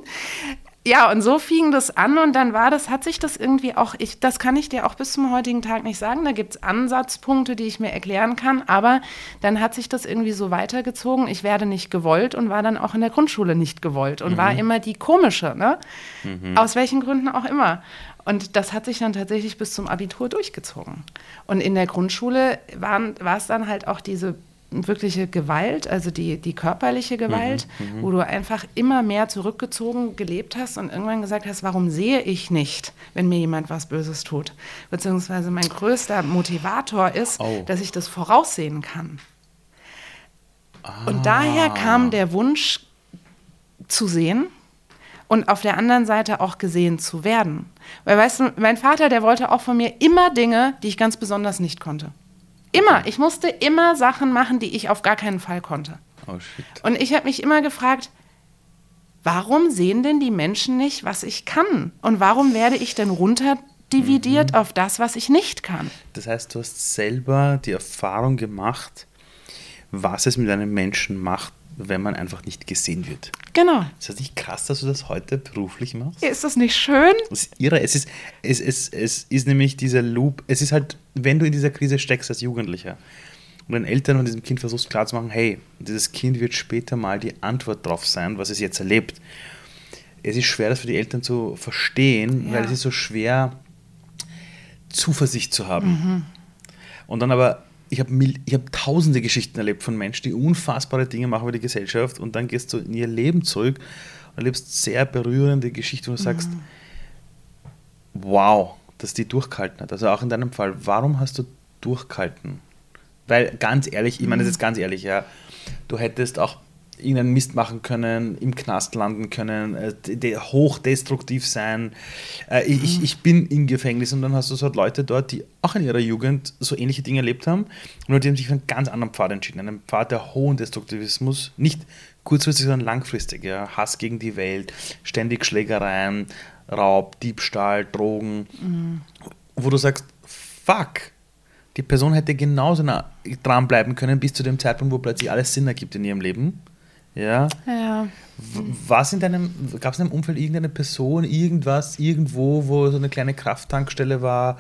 Ja, und so fing das an und dann war das, hat sich das irgendwie auch, ich, das kann ich dir auch bis zum heutigen Tag nicht sagen. Da gibt es Ansatzpunkte, die ich mir erklären kann, aber dann hat sich das irgendwie so weitergezogen. Ich werde nicht gewollt und war dann auch in der Grundschule nicht gewollt und mhm. war immer die komische, ne? Mhm. Aus welchen Gründen auch immer. Und das hat sich dann tatsächlich bis zum Abitur durchgezogen. Und in der Grundschule waren, war es dann halt auch diese wirkliche Gewalt, also die, die körperliche Gewalt, mhm, mhm, wo du einfach immer mehr zurückgezogen gelebt hast und irgendwann gesagt hast, warum sehe ich nicht, wenn mir jemand was Böses tut? Beziehungsweise mein größter Motivator ist, oh. dass ich das voraussehen kann. Ah. Und daher kam der Wunsch zu sehen und auf der anderen Seite auch gesehen zu werden. Weil weißt du, mein Vater, der wollte auch von mir immer Dinge, die ich ganz besonders nicht konnte. Immer. Ich musste immer Sachen machen, die ich auf gar keinen Fall konnte. Oh shit. Und ich habe mich immer gefragt, warum sehen denn die Menschen nicht, was ich kann? Und warum werde ich denn runterdividiert mhm. auf das, was ich nicht kann? Das heißt, du hast selber die Erfahrung gemacht, was es mit einem Menschen macht, wenn man einfach nicht gesehen wird. Genau. Ist das nicht krass, dass du das heute beruflich machst? Ist das nicht schön? Das ist irre. Es ist, es, es, es ist nämlich dieser Loop, es ist halt, wenn du in dieser Krise steckst als Jugendlicher und den Eltern und diesem Kind versuchst klarzumachen, hey, dieses Kind wird später mal die Antwort drauf sein, was es jetzt erlebt. Es ist schwer, das für die Eltern zu verstehen, ja. weil es ist so schwer, Zuversicht zu haben. Mhm. Und dann aber ich habe ich hab tausende Geschichten erlebt von Menschen, die unfassbare Dinge machen über die Gesellschaft und dann gehst du in ihr Leben zurück und erlebst sehr berührende Geschichten und du sagst, mhm. wow, dass die durchgehalten hat. Also auch in deinem Fall, warum hast du durchgehalten? Weil ganz ehrlich, ich meine das mhm. jetzt ganz ehrlich, ja, du hättest auch irgendeinen Mist machen können, im Knast landen können, äh, hochdestruktiv sein. Äh, mhm. ich, ich bin im Gefängnis und dann hast du so Leute dort, die auch in ihrer Jugend so ähnliche Dinge erlebt haben, nur die haben sich für einen ganz anderen Pfad entschieden, einen Pfad der hohen Destruktivismus, nicht kurzfristig, sondern langfristig. Ja. Hass gegen die Welt, ständig Schlägereien, Raub, Diebstahl, Drogen, mhm. wo du sagst, fuck, die Person hätte genauso dranbleiben können bis zu dem Zeitpunkt, wo plötzlich alles Sinn ergibt in ihrem Leben. Ja. ja. Was in deinem, gab es in deinem Umfeld irgendeine Person, irgendwas, irgendwo, wo so eine kleine Krafttankstelle war?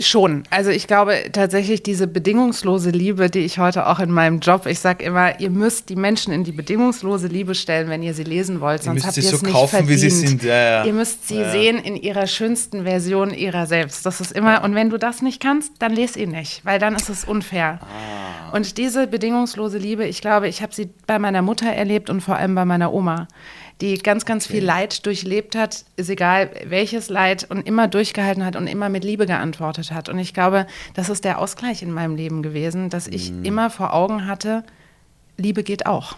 Schon. Also ich glaube tatsächlich diese bedingungslose Liebe, die ich heute auch in meinem Job, ich sage immer, ihr müsst die Menschen in die bedingungslose Liebe stellen, wenn ihr sie lesen wollt, sonst habt ihr es so nicht kaufen, verdient. Wie sie sind. Ja, ja. Ihr müsst sie ja. sehen in ihrer schönsten Version ihrer selbst. Das ist immer, und wenn du das nicht kannst, dann lese ihn nicht, weil dann ist es unfair. Ah. Und diese bedingungslose Liebe, ich glaube, ich habe sie bei meiner Mutter erlebt und vor allem bei meiner Oma die ganz, ganz viel Leid durchlebt hat, ist egal welches Leid und immer durchgehalten hat und immer mit Liebe geantwortet hat. Und ich glaube, das ist der Ausgleich in meinem Leben gewesen, dass ich mhm. immer vor Augen hatte, Liebe geht auch.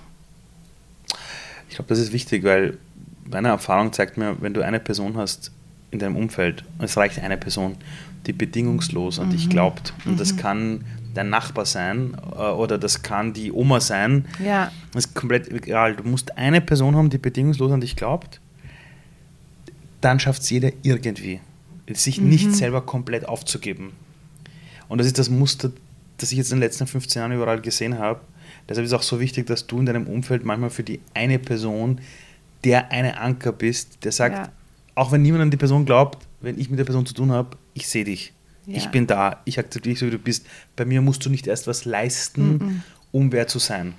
Ich glaube, das ist wichtig, weil meine Erfahrung zeigt mir, wenn du eine Person hast in deinem Umfeld, es reicht eine Person, die bedingungslos an mhm. dich glaubt. Und mhm. das kann dein Nachbar sein äh, oder das kann die Oma sein. Ja. Das ist komplett egal. Du musst eine Person haben, die bedingungslos an dich glaubt. Dann schafft es jeder irgendwie, sich mhm. nicht selber komplett aufzugeben. Und das ist das Muster, das ich jetzt in den letzten 15 Jahren überall gesehen habe. Deshalb ist es auch so wichtig, dass du in deinem Umfeld manchmal für die eine Person der eine Anker bist, der sagt, ja. auch wenn niemand an die Person glaubt, wenn ich mit der Person zu tun habe, ich sehe dich. Ja. Ich bin da, ich akzeptiere dich so, wie du bist. Bei mir musst du nicht erst was leisten, mhm. um wer zu sein.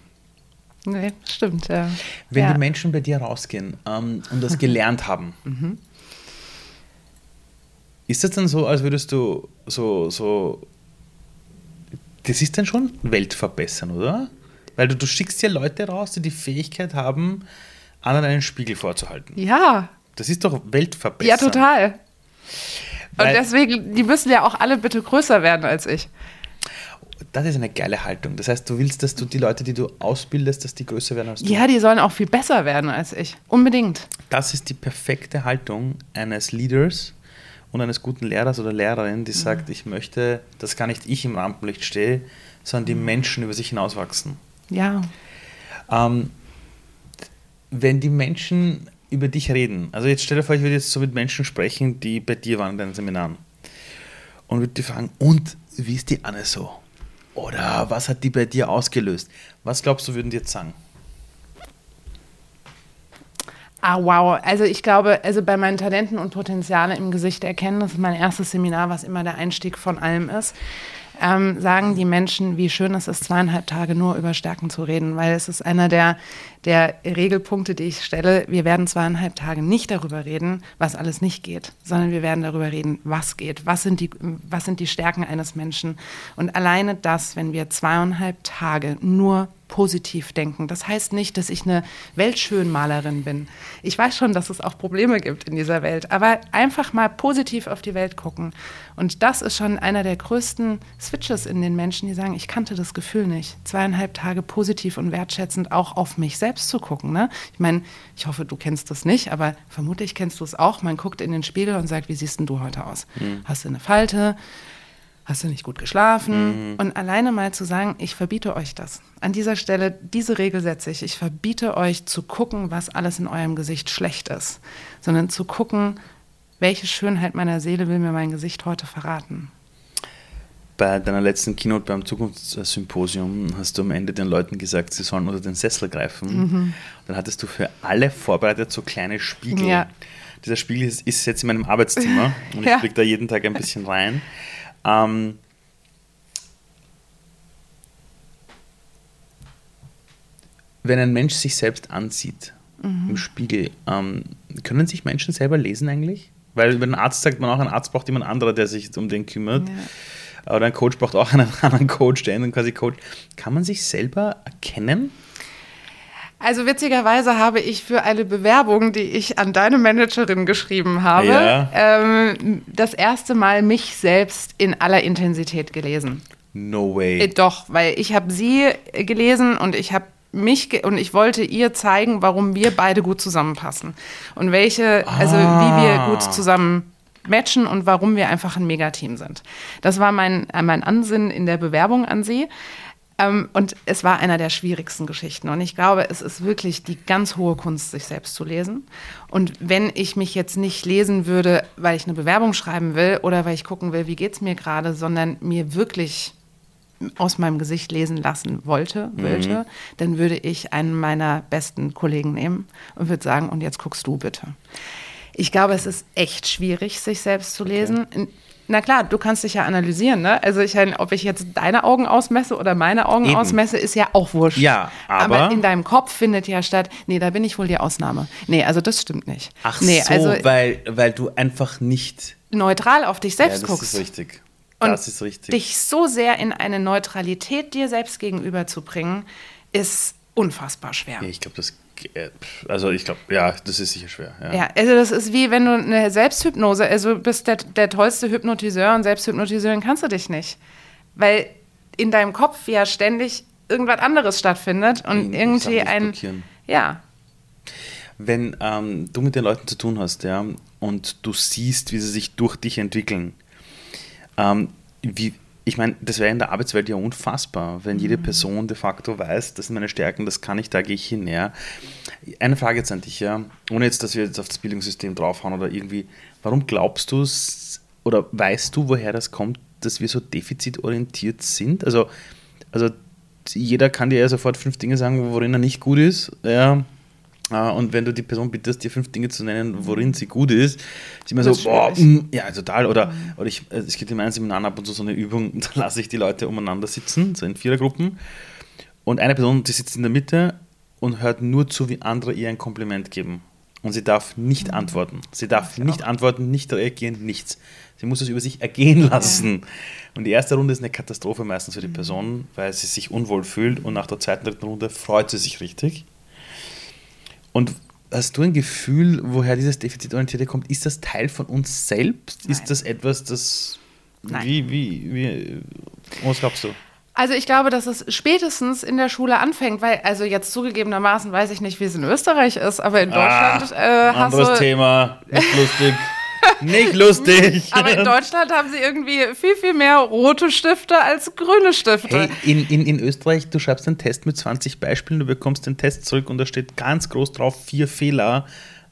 Nee, stimmt, ja. Wenn ja. die Menschen bei dir rausgehen ähm, und das gelernt haben, mhm. ist das dann so, als würdest du so, so, das ist dann schon Welt verbessern, oder? Weil du, du schickst ja Leute raus, die die Fähigkeit haben, anderen einen Spiegel vorzuhalten. Ja. Das ist doch Weltverbesserung. Ja, total. Und deswegen, die müssen ja auch alle bitte größer werden als ich. Das ist eine geile Haltung. Das heißt, du willst, dass du die Leute, die du ausbildest, dass die größer werden als du. Ja, die sollen auch viel besser werden als ich. Unbedingt. Das ist die perfekte Haltung eines Leaders und eines guten Lehrers oder Lehrerin, die mhm. sagt, ich möchte, dass gar nicht ich im Rampenlicht stehe, sondern die Menschen über sich hinauswachsen. Ja. Ähm, wenn die Menschen über dich reden, also jetzt stell dir vor, ich würde jetzt so mit Menschen sprechen, die bei dir waren in deinen Seminaren und würde die fragen, und wie ist die Anne so? Oder was hat die bei dir ausgelöst? Was glaubst du, würden die jetzt sagen? Ah, wow. Also ich glaube, also bei meinen Talenten und Potenziale im Gesicht erkennen, das ist mein erstes Seminar, was immer der Einstieg von allem ist ähm, sagen die Menschen, wie schön es ist, zweieinhalb Tage nur über Stärken zu reden, weil es ist einer der, der Regelpunkte, die ich stelle. Wir werden zweieinhalb Tage nicht darüber reden, was alles nicht geht, sondern wir werden darüber reden, was geht, was sind die, was sind die Stärken eines Menschen. Und alleine das, wenn wir zweieinhalb Tage nur positiv denken. Das heißt nicht, dass ich eine Weltschönmalerin bin. Ich weiß schon, dass es auch Probleme gibt in dieser Welt, aber einfach mal positiv auf die Welt gucken. Und das ist schon einer der größten Switches in den Menschen, die sagen, ich kannte das Gefühl nicht. Zweieinhalb Tage positiv und wertschätzend auch auf mich selbst zu gucken. Ne? Ich meine, ich hoffe, du kennst das nicht, aber vermutlich kennst du es auch. Man guckt in den Spiegel und sagt, wie siehst denn du heute aus? Mhm. Hast du eine Falte? Hast du nicht gut geschlafen? Mhm. Und alleine mal zu sagen, ich verbiete euch das. An dieser Stelle, diese Regel setze ich. Ich verbiete euch zu gucken, was alles in eurem Gesicht schlecht ist, sondern zu gucken, welche Schönheit meiner Seele will mir mein Gesicht heute verraten. Bei deiner letzten Keynote beim Zukunftssymposium hast du am Ende den Leuten gesagt, sie sollen unter den Sessel greifen. Mhm. Dann hattest du für alle vorbereitet so kleine Spiegel. Ja. Dieser Spiegel ist, ist, jetzt in meinem Arbeitszimmer und ich ja. blicke da jeden Tag ein bisschen rein. Ähm, wenn ein Mensch sich selbst ansieht mhm. im Spiegel, ähm, können sich Menschen selber lesen eigentlich? Weil über den Arzt sagt man auch, ein Arzt braucht jemand anderer, der sich um den kümmert. Ja. Oder ein Coach braucht auch einen anderen Coach, der ihn quasi coacht. Kann man sich selber erkennen? Also witzigerweise habe ich für eine Bewerbung, die ich an deine Managerin geschrieben habe, ja. ähm, das erste Mal mich selbst in aller Intensität gelesen. No way. Äh, doch, weil ich habe sie gelesen und ich habe mich und ich wollte ihr zeigen, warum wir beide gut zusammenpassen und welche, ah. also wie wir ah. gut zusammen matchen und warum wir einfach ein Megateam sind. Das war mein, mein Ansinnen in der Bewerbung an sie. Ähm, und es war einer der schwierigsten Geschichten. Und ich glaube, es ist wirklich die ganz hohe Kunst, sich selbst zu lesen. Und wenn ich mich jetzt nicht lesen würde, weil ich eine Bewerbung schreiben will oder weil ich gucken will, wie geht es mir gerade, sondern mir wirklich aus meinem Gesicht lesen lassen wollte, wollte, mhm. dann würde ich einen meiner besten Kollegen nehmen und würde sagen, und jetzt guckst du bitte. Ich glaube, es ist echt schwierig, sich selbst zu lesen. Okay. Na klar, du kannst dich ja analysieren, ne? Also ich, ob ich jetzt deine Augen ausmesse oder meine Augen Eben. ausmesse, ist ja auch wurscht. Ja, aber, aber, in deinem Kopf findet ja statt, nee, da bin ich wohl die Ausnahme. Nee, also das stimmt nicht. Ach nee, so, also, weil, weil du einfach nicht neutral auf dich selbst ja, das guckst. Das ist richtig. Das ist richtig. Dich so sehr in eine Neutralität dir selbst gegenüber zu bringen, ist unfassbar schwer. Ja, ich glaube, das also ich glaube, ja, das ist sicher schwer. Ja. ja. also das ist wie wenn du eine Selbsthypnose, also bist der, der tollste Hypnotiseur und Selbsthypnotiseurin kannst du dich nicht. Weil in deinem Kopf ja ständig irgendwas anderes stattfindet und ich irgendwie ein. Ja. Wenn ähm, du mit den Leuten zu tun hast, ja, und du siehst, wie sie sich durch dich entwickeln, ähm, wie, ich meine, das wäre in der Arbeitswelt ja unfassbar, wenn jede mhm. Person de facto weiß, das sind meine Stärken, das kann ich, da gehe ich hin. Ja. Eine Frage jetzt an dich, ja, ohne jetzt, dass wir jetzt auf das Bildungssystem draufhauen oder irgendwie, warum glaubst du es oder weißt du, woher das kommt, dass wir so defizitorientiert sind? Also, also jeder kann dir ja sofort fünf Dinge sagen, worin er nicht gut ist. Ja. Ah, und wenn du die Person bittest, dir fünf Dinge zu nennen, worin sie gut ist, ist immer so, boah, mh, mm, ja, total. Oder, oder ich, also es gibt in meinen Seminaren ab und zu so eine Übung, da lasse ich die Leute umeinander sitzen, so in Vierergruppen. Und eine Person, die sitzt in der Mitte und hört nur zu, wie andere ihr ein Kompliment geben. Und sie darf nicht mhm. antworten. Sie darf nicht auch. antworten, nicht reagieren, nichts. Sie muss es über sich ergehen lassen. Ja. Und die erste Runde ist eine Katastrophe meistens für die mhm. Person, weil sie sich unwohl fühlt und nach der zweiten, dritten Runde freut sie sich richtig. Und hast du ein Gefühl, woher dieses Defizitorientierte kommt? Ist das Teil von uns selbst? Nein. Ist das etwas, das. Nein. Wie, wie, wie. Was glaubst du? Also ich glaube, dass es spätestens in der Schule anfängt, weil, also jetzt zugegebenermaßen weiß ich nicht, wie es in Österreich ist, aber in ah, Deutschland ah, äh, hast anderes du... Thema, nicht lustig. Nicht lustig. Aber in Deutschland haben sie irgendwie viel, viel mehr rote Stifte als grüne Stifte. Hey, in, in, in Österreich, du schreibst einen Test mit 20 Beispielen, du bekommst den Test zurück und da steht ganz groß drauf, vier Fehler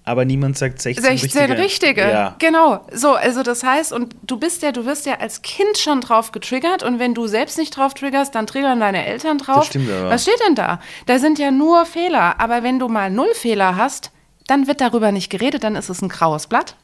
aber niemand sagt 16, 16 richtige. richtige. Ja. Genau. So, also das heißt, und du bist ja, du wirst ja als Kind schon drauf getriggert und wenn du selbst nicht drauf triggerst, dann triggern deine Eltern drauf. Das stimmt aber. Was steht denn da? Da sind ja nur Fehler, aber wenn du mal null Fehler hast, dann wird darüber nicht geredet, dann ist es ein graues Blatt.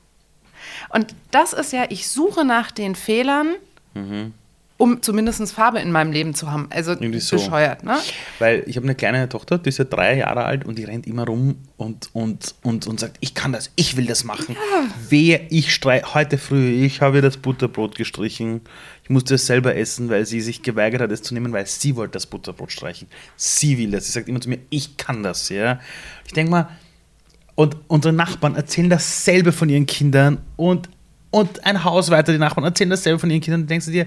Und das ist ja, ich suche nach den Fehlern, mhm. um zumindest Farbe in meinem Leben zu haben. Also so. bescheuert, ne? Weil ich habe eine kleine Tochter, die ist ja drei Jahre alt und die rennt immer rum und, und, und, und sagt, ich kann das, ich will das machen. Ja. Wer ich streich, heute früh, ich habe das Butterbrot gestrichen. Ich musste es selber essen, weil sie sich geweigert hat, es zu nehmen, weil sie wollte das Butterbrot streichen. Sie will das. Sie sagt immer zu mir, ich kann das, ja. Ich denke mal, und unsere Nachbarn erzählen dasselbe von ihren Kindern und, und ein Haus weiter, die Nachbarn erzählen dasselbe von ihren Kindern. Und denkst du dir,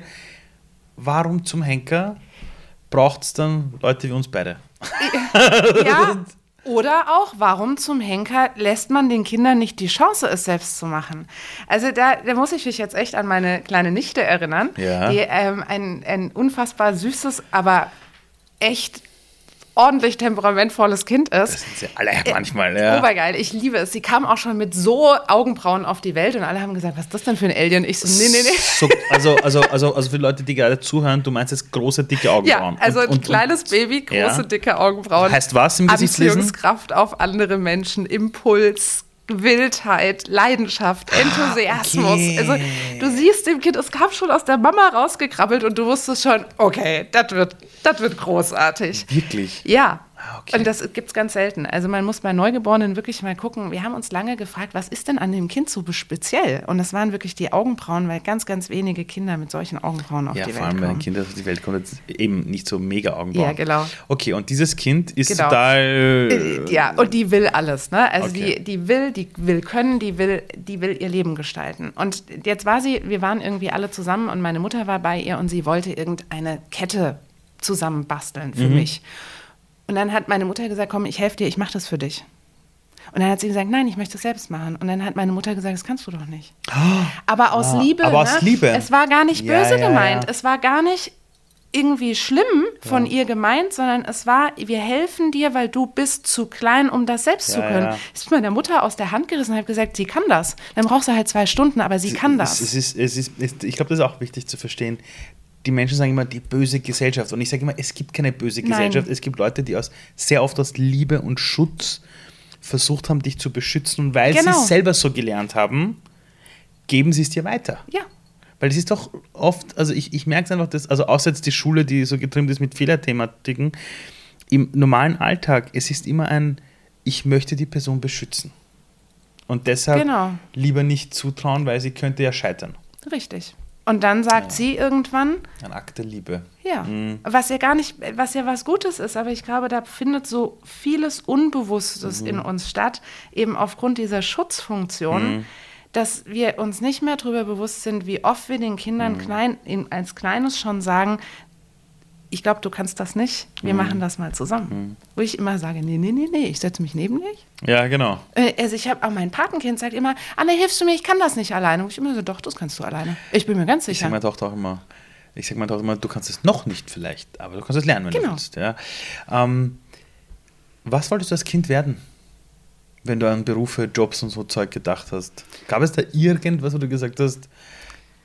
warum zum Henker braucht es dann Leute wie uns beide? Ja, oder auch, warum zum Henker lässt man den Kindern nicht die Chance, es selbst zu machen? Also da, da muss ich mich jetzt echt an meine kleine Nichte erinnern, ja. die ähm, ein, ein unfassbar süßes, aber echt ordentlich temperamentvolles Kind ist. Das sind sie alle manchmal, ja. Obergeil, ich liebe es. Sie kam auch schon mit so Augenbrauen auf die Welt und alle haben gesagt, was ist das denn für ein Alien? Ich so, nee, nee, nee. So, also, also, also, also für Leute, die gerade zuhören, du meinst jetzt große, dicke Augenbrauen. Ja, also ein und, kleines und, Baby, große, ja. dicke Augenbrauen. Heißt was im Gesichtslesen? Anziehungskraft auf andere Menschen, Impuls, Wildheit, Leidenschaft, ah, Enthusiasmus. Okay. Also du siehst dem Kind, es kam schon aus der Mama rausgekrabbelt und du wusstest schon, okay, das wird, das wird großartig. Wirklich? Ja. Ah, okay. Und das gibt es ganz selten. Also man muss bei Neugeborenen wirklich mal gucken. Wir haben uns lange gefragt, was ist denn an dem Kind so speziell? Und das waren wirklich die Augenbrauen, weil ganz, ganz wenige Kinder mit solchen Augenbrauen auf ja, die Welt kommen. Ja, vor allem, wenn Kinder auf die Welt kommen, eben nicht so mega Augenbrauen. Ja, genau. Okay, und dieses Kind ist genau. total... Äh, ja, und die will alles. Ne? Also okay. die, die will, die will können, die will, die will ihr Leben gestalten. Und jetzt war sie, wir waren irgendwie alle zusammen und meine Mutter war bei ihr und sie wollte irgendeine Kette zusammenbasteln für mhm. mich. Und dann hat meine Mutter gesagt, komm, ich helfe dir, ich mache das für dich. Und dann hat sie gesagt, nein, ich möchte es selbst machen. Und dann hat meine Mutter gesagt, das kannst du doch nicht. Oh, aber aus oh, Liebe. Aber ne? aus Liebe. Es war gar nicht ja, böse ja, gemeint. Ja. Es war gar nicht irgendwie schlimm von ihr gemeint, sondern es war, wir helfen dir, weil du bist zu klein, um das selbst zu können. Ja. Ist meiner Mutter aus der Hand gerissen und hat gesagt, sie kann das. Dann brauchst du halt zwei Stunden, aber sie, sie kann das. Es ist, es ist, ich glaube, das ist auch wichtig zu verstehen die Menschen sagen immer, die böse Gesellschaft. Und ich sage immer, es gibt keine böse Gesellschaft. Nein. Es gibt Leute, die aus, sehr oft aus Liebe und Schutz versucht haben, dich zu beschützen. Und weil genau. sie es selber so gelernt haben, geben sie es dir weiter. Ja. Weil es ist doch oft, also ich, ich merke es einfach, dass, also außer jetzt die Schule, die so getrimmt ist mit Fehlerthematiken, im normalen Alltag, es ist immer ein, ich möchte die Person beschützen. Und deshalb genau. lieber nicht zutrauen, weil sie könnte ja scheitern. Richtig. Und dann sagt sie irgendwann, Ein Akt der Liebe. ja, was ja gar nicht, was ja was Gutes ist, aber ich glaube, da findet so vieles Unbewusstes in uns statt, eben aufgrund dieser Schutzfunktion, dass wir uns nicht mehr darüber bewusst sind, wie oft wir den Kindern klein, in, als Kleines schon sagen, ich glaube, du kannst das nicht, wir machen das mal zusammen. Wo ich immer sage, nee, nee, nee, nee, ich setze mich neben dich. Ja, genau. Äh, Also ich habe auch mein Patenkind sagt immer, Anne, hilfst du mir, ich kann das nicht alleine. Und ich immer so, doch, das kannst du alleine. Ich bin mir ganz Ich sicher. sage meiner Tochter auch immer, ich sage meiner Tochter immer, du kannst es noch nicht vielleicht, aber du kannst es lernen, wenn du Genau. willst. Ja. Ähm, was wolltest du als Kind werden, wenn du an Berufe, Jobs und so Zeug gedacht hast? Gab es da irgendwas, wo du gesagt hast,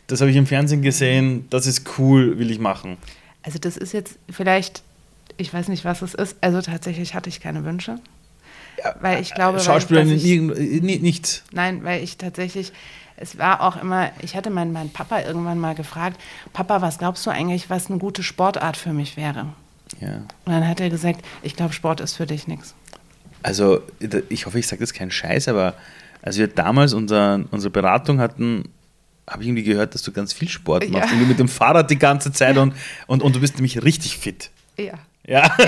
das habe ich im Fernsehen gesehen, das ist cool, will ich machen? Also das ist jetzt vielleicht, ich weiß nicht, was es ist. Also tatsächlich hatte ich keine Wünsche. weil ich glaube, weil, ich, irgend- äh, ni- nichts. nein, weil ich tatsächlich, es war auch immer, ich hatte meinen, meinen Papa irgendwann mal gefragt, Papa, was glaubst du eigentlich, was eine gute Sportart für mich wäre? Ja. Und dann hat er gesagt, ich glaube, Sport ist für dich nichts. Also, ich hoffe, ich sage das keinen Scheiß, aber als wir damals unser, unsere Beratung hatten, habe ich irgendwie gehört, dass du ganz viel Sport Ja. machst. Irgendwie mit dem Fahrrad die ganze Zeit und, und, und du bist nämlich richtig fit. Ja. Ja.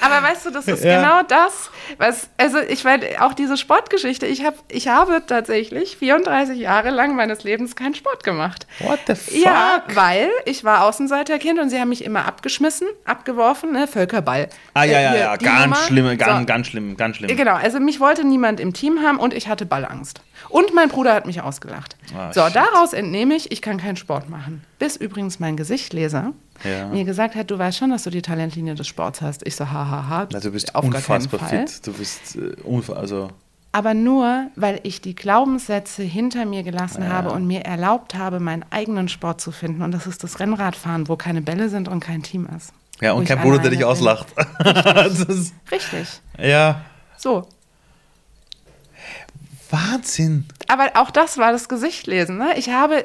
Aber weißt du, das ist Ja. genau das, was, also ich meine, auch diese Sportgeschichte, ich, hab, ich habe tatsächlich 34 Jahre lang meines Lebens keinen Sport gemacht. What the fuck? Ja, weil ich war Außenseiterkind und sie haben mich immer abgeschmissen, abgeworfen, ne, Völkerball. Ah, ja, Äh, ja, hier, ja, ganz schlimm, ganz, So. ganz schlimm, ganz schlimm. Genau, also mich wollte niemand im Team haben und ich hatte Ballangst. Und mein Bruder hat mich ausgelacht. Ah, so, shit. daraus entnehme ich, ich kann keinen Sport machen. Bis übrigens mein Gesichtleser Ja. mir gesagt hat, du weißt schon, dass du die Talentlinie des Sports hast. Ich so, hahaha. Ha, ha, Na, du bist auf gar keinen unfassbar Fall. fit. Du bist äh, unfa also Aber nur, weil ich die Glaubenssätze hinter mir gelassen Ja. habe und mir erlaubt habe, meinen eigenen Sport zu finden. Und das ist das Rennradfahren, wo keine Bälle sind und kein Team ist. ja und kein Bruder, der dich bin. auslacht. ist, Richtig. ja, So. Wahnsinn. Aber auch das war das Gesichtlesen. Ne? Ich habe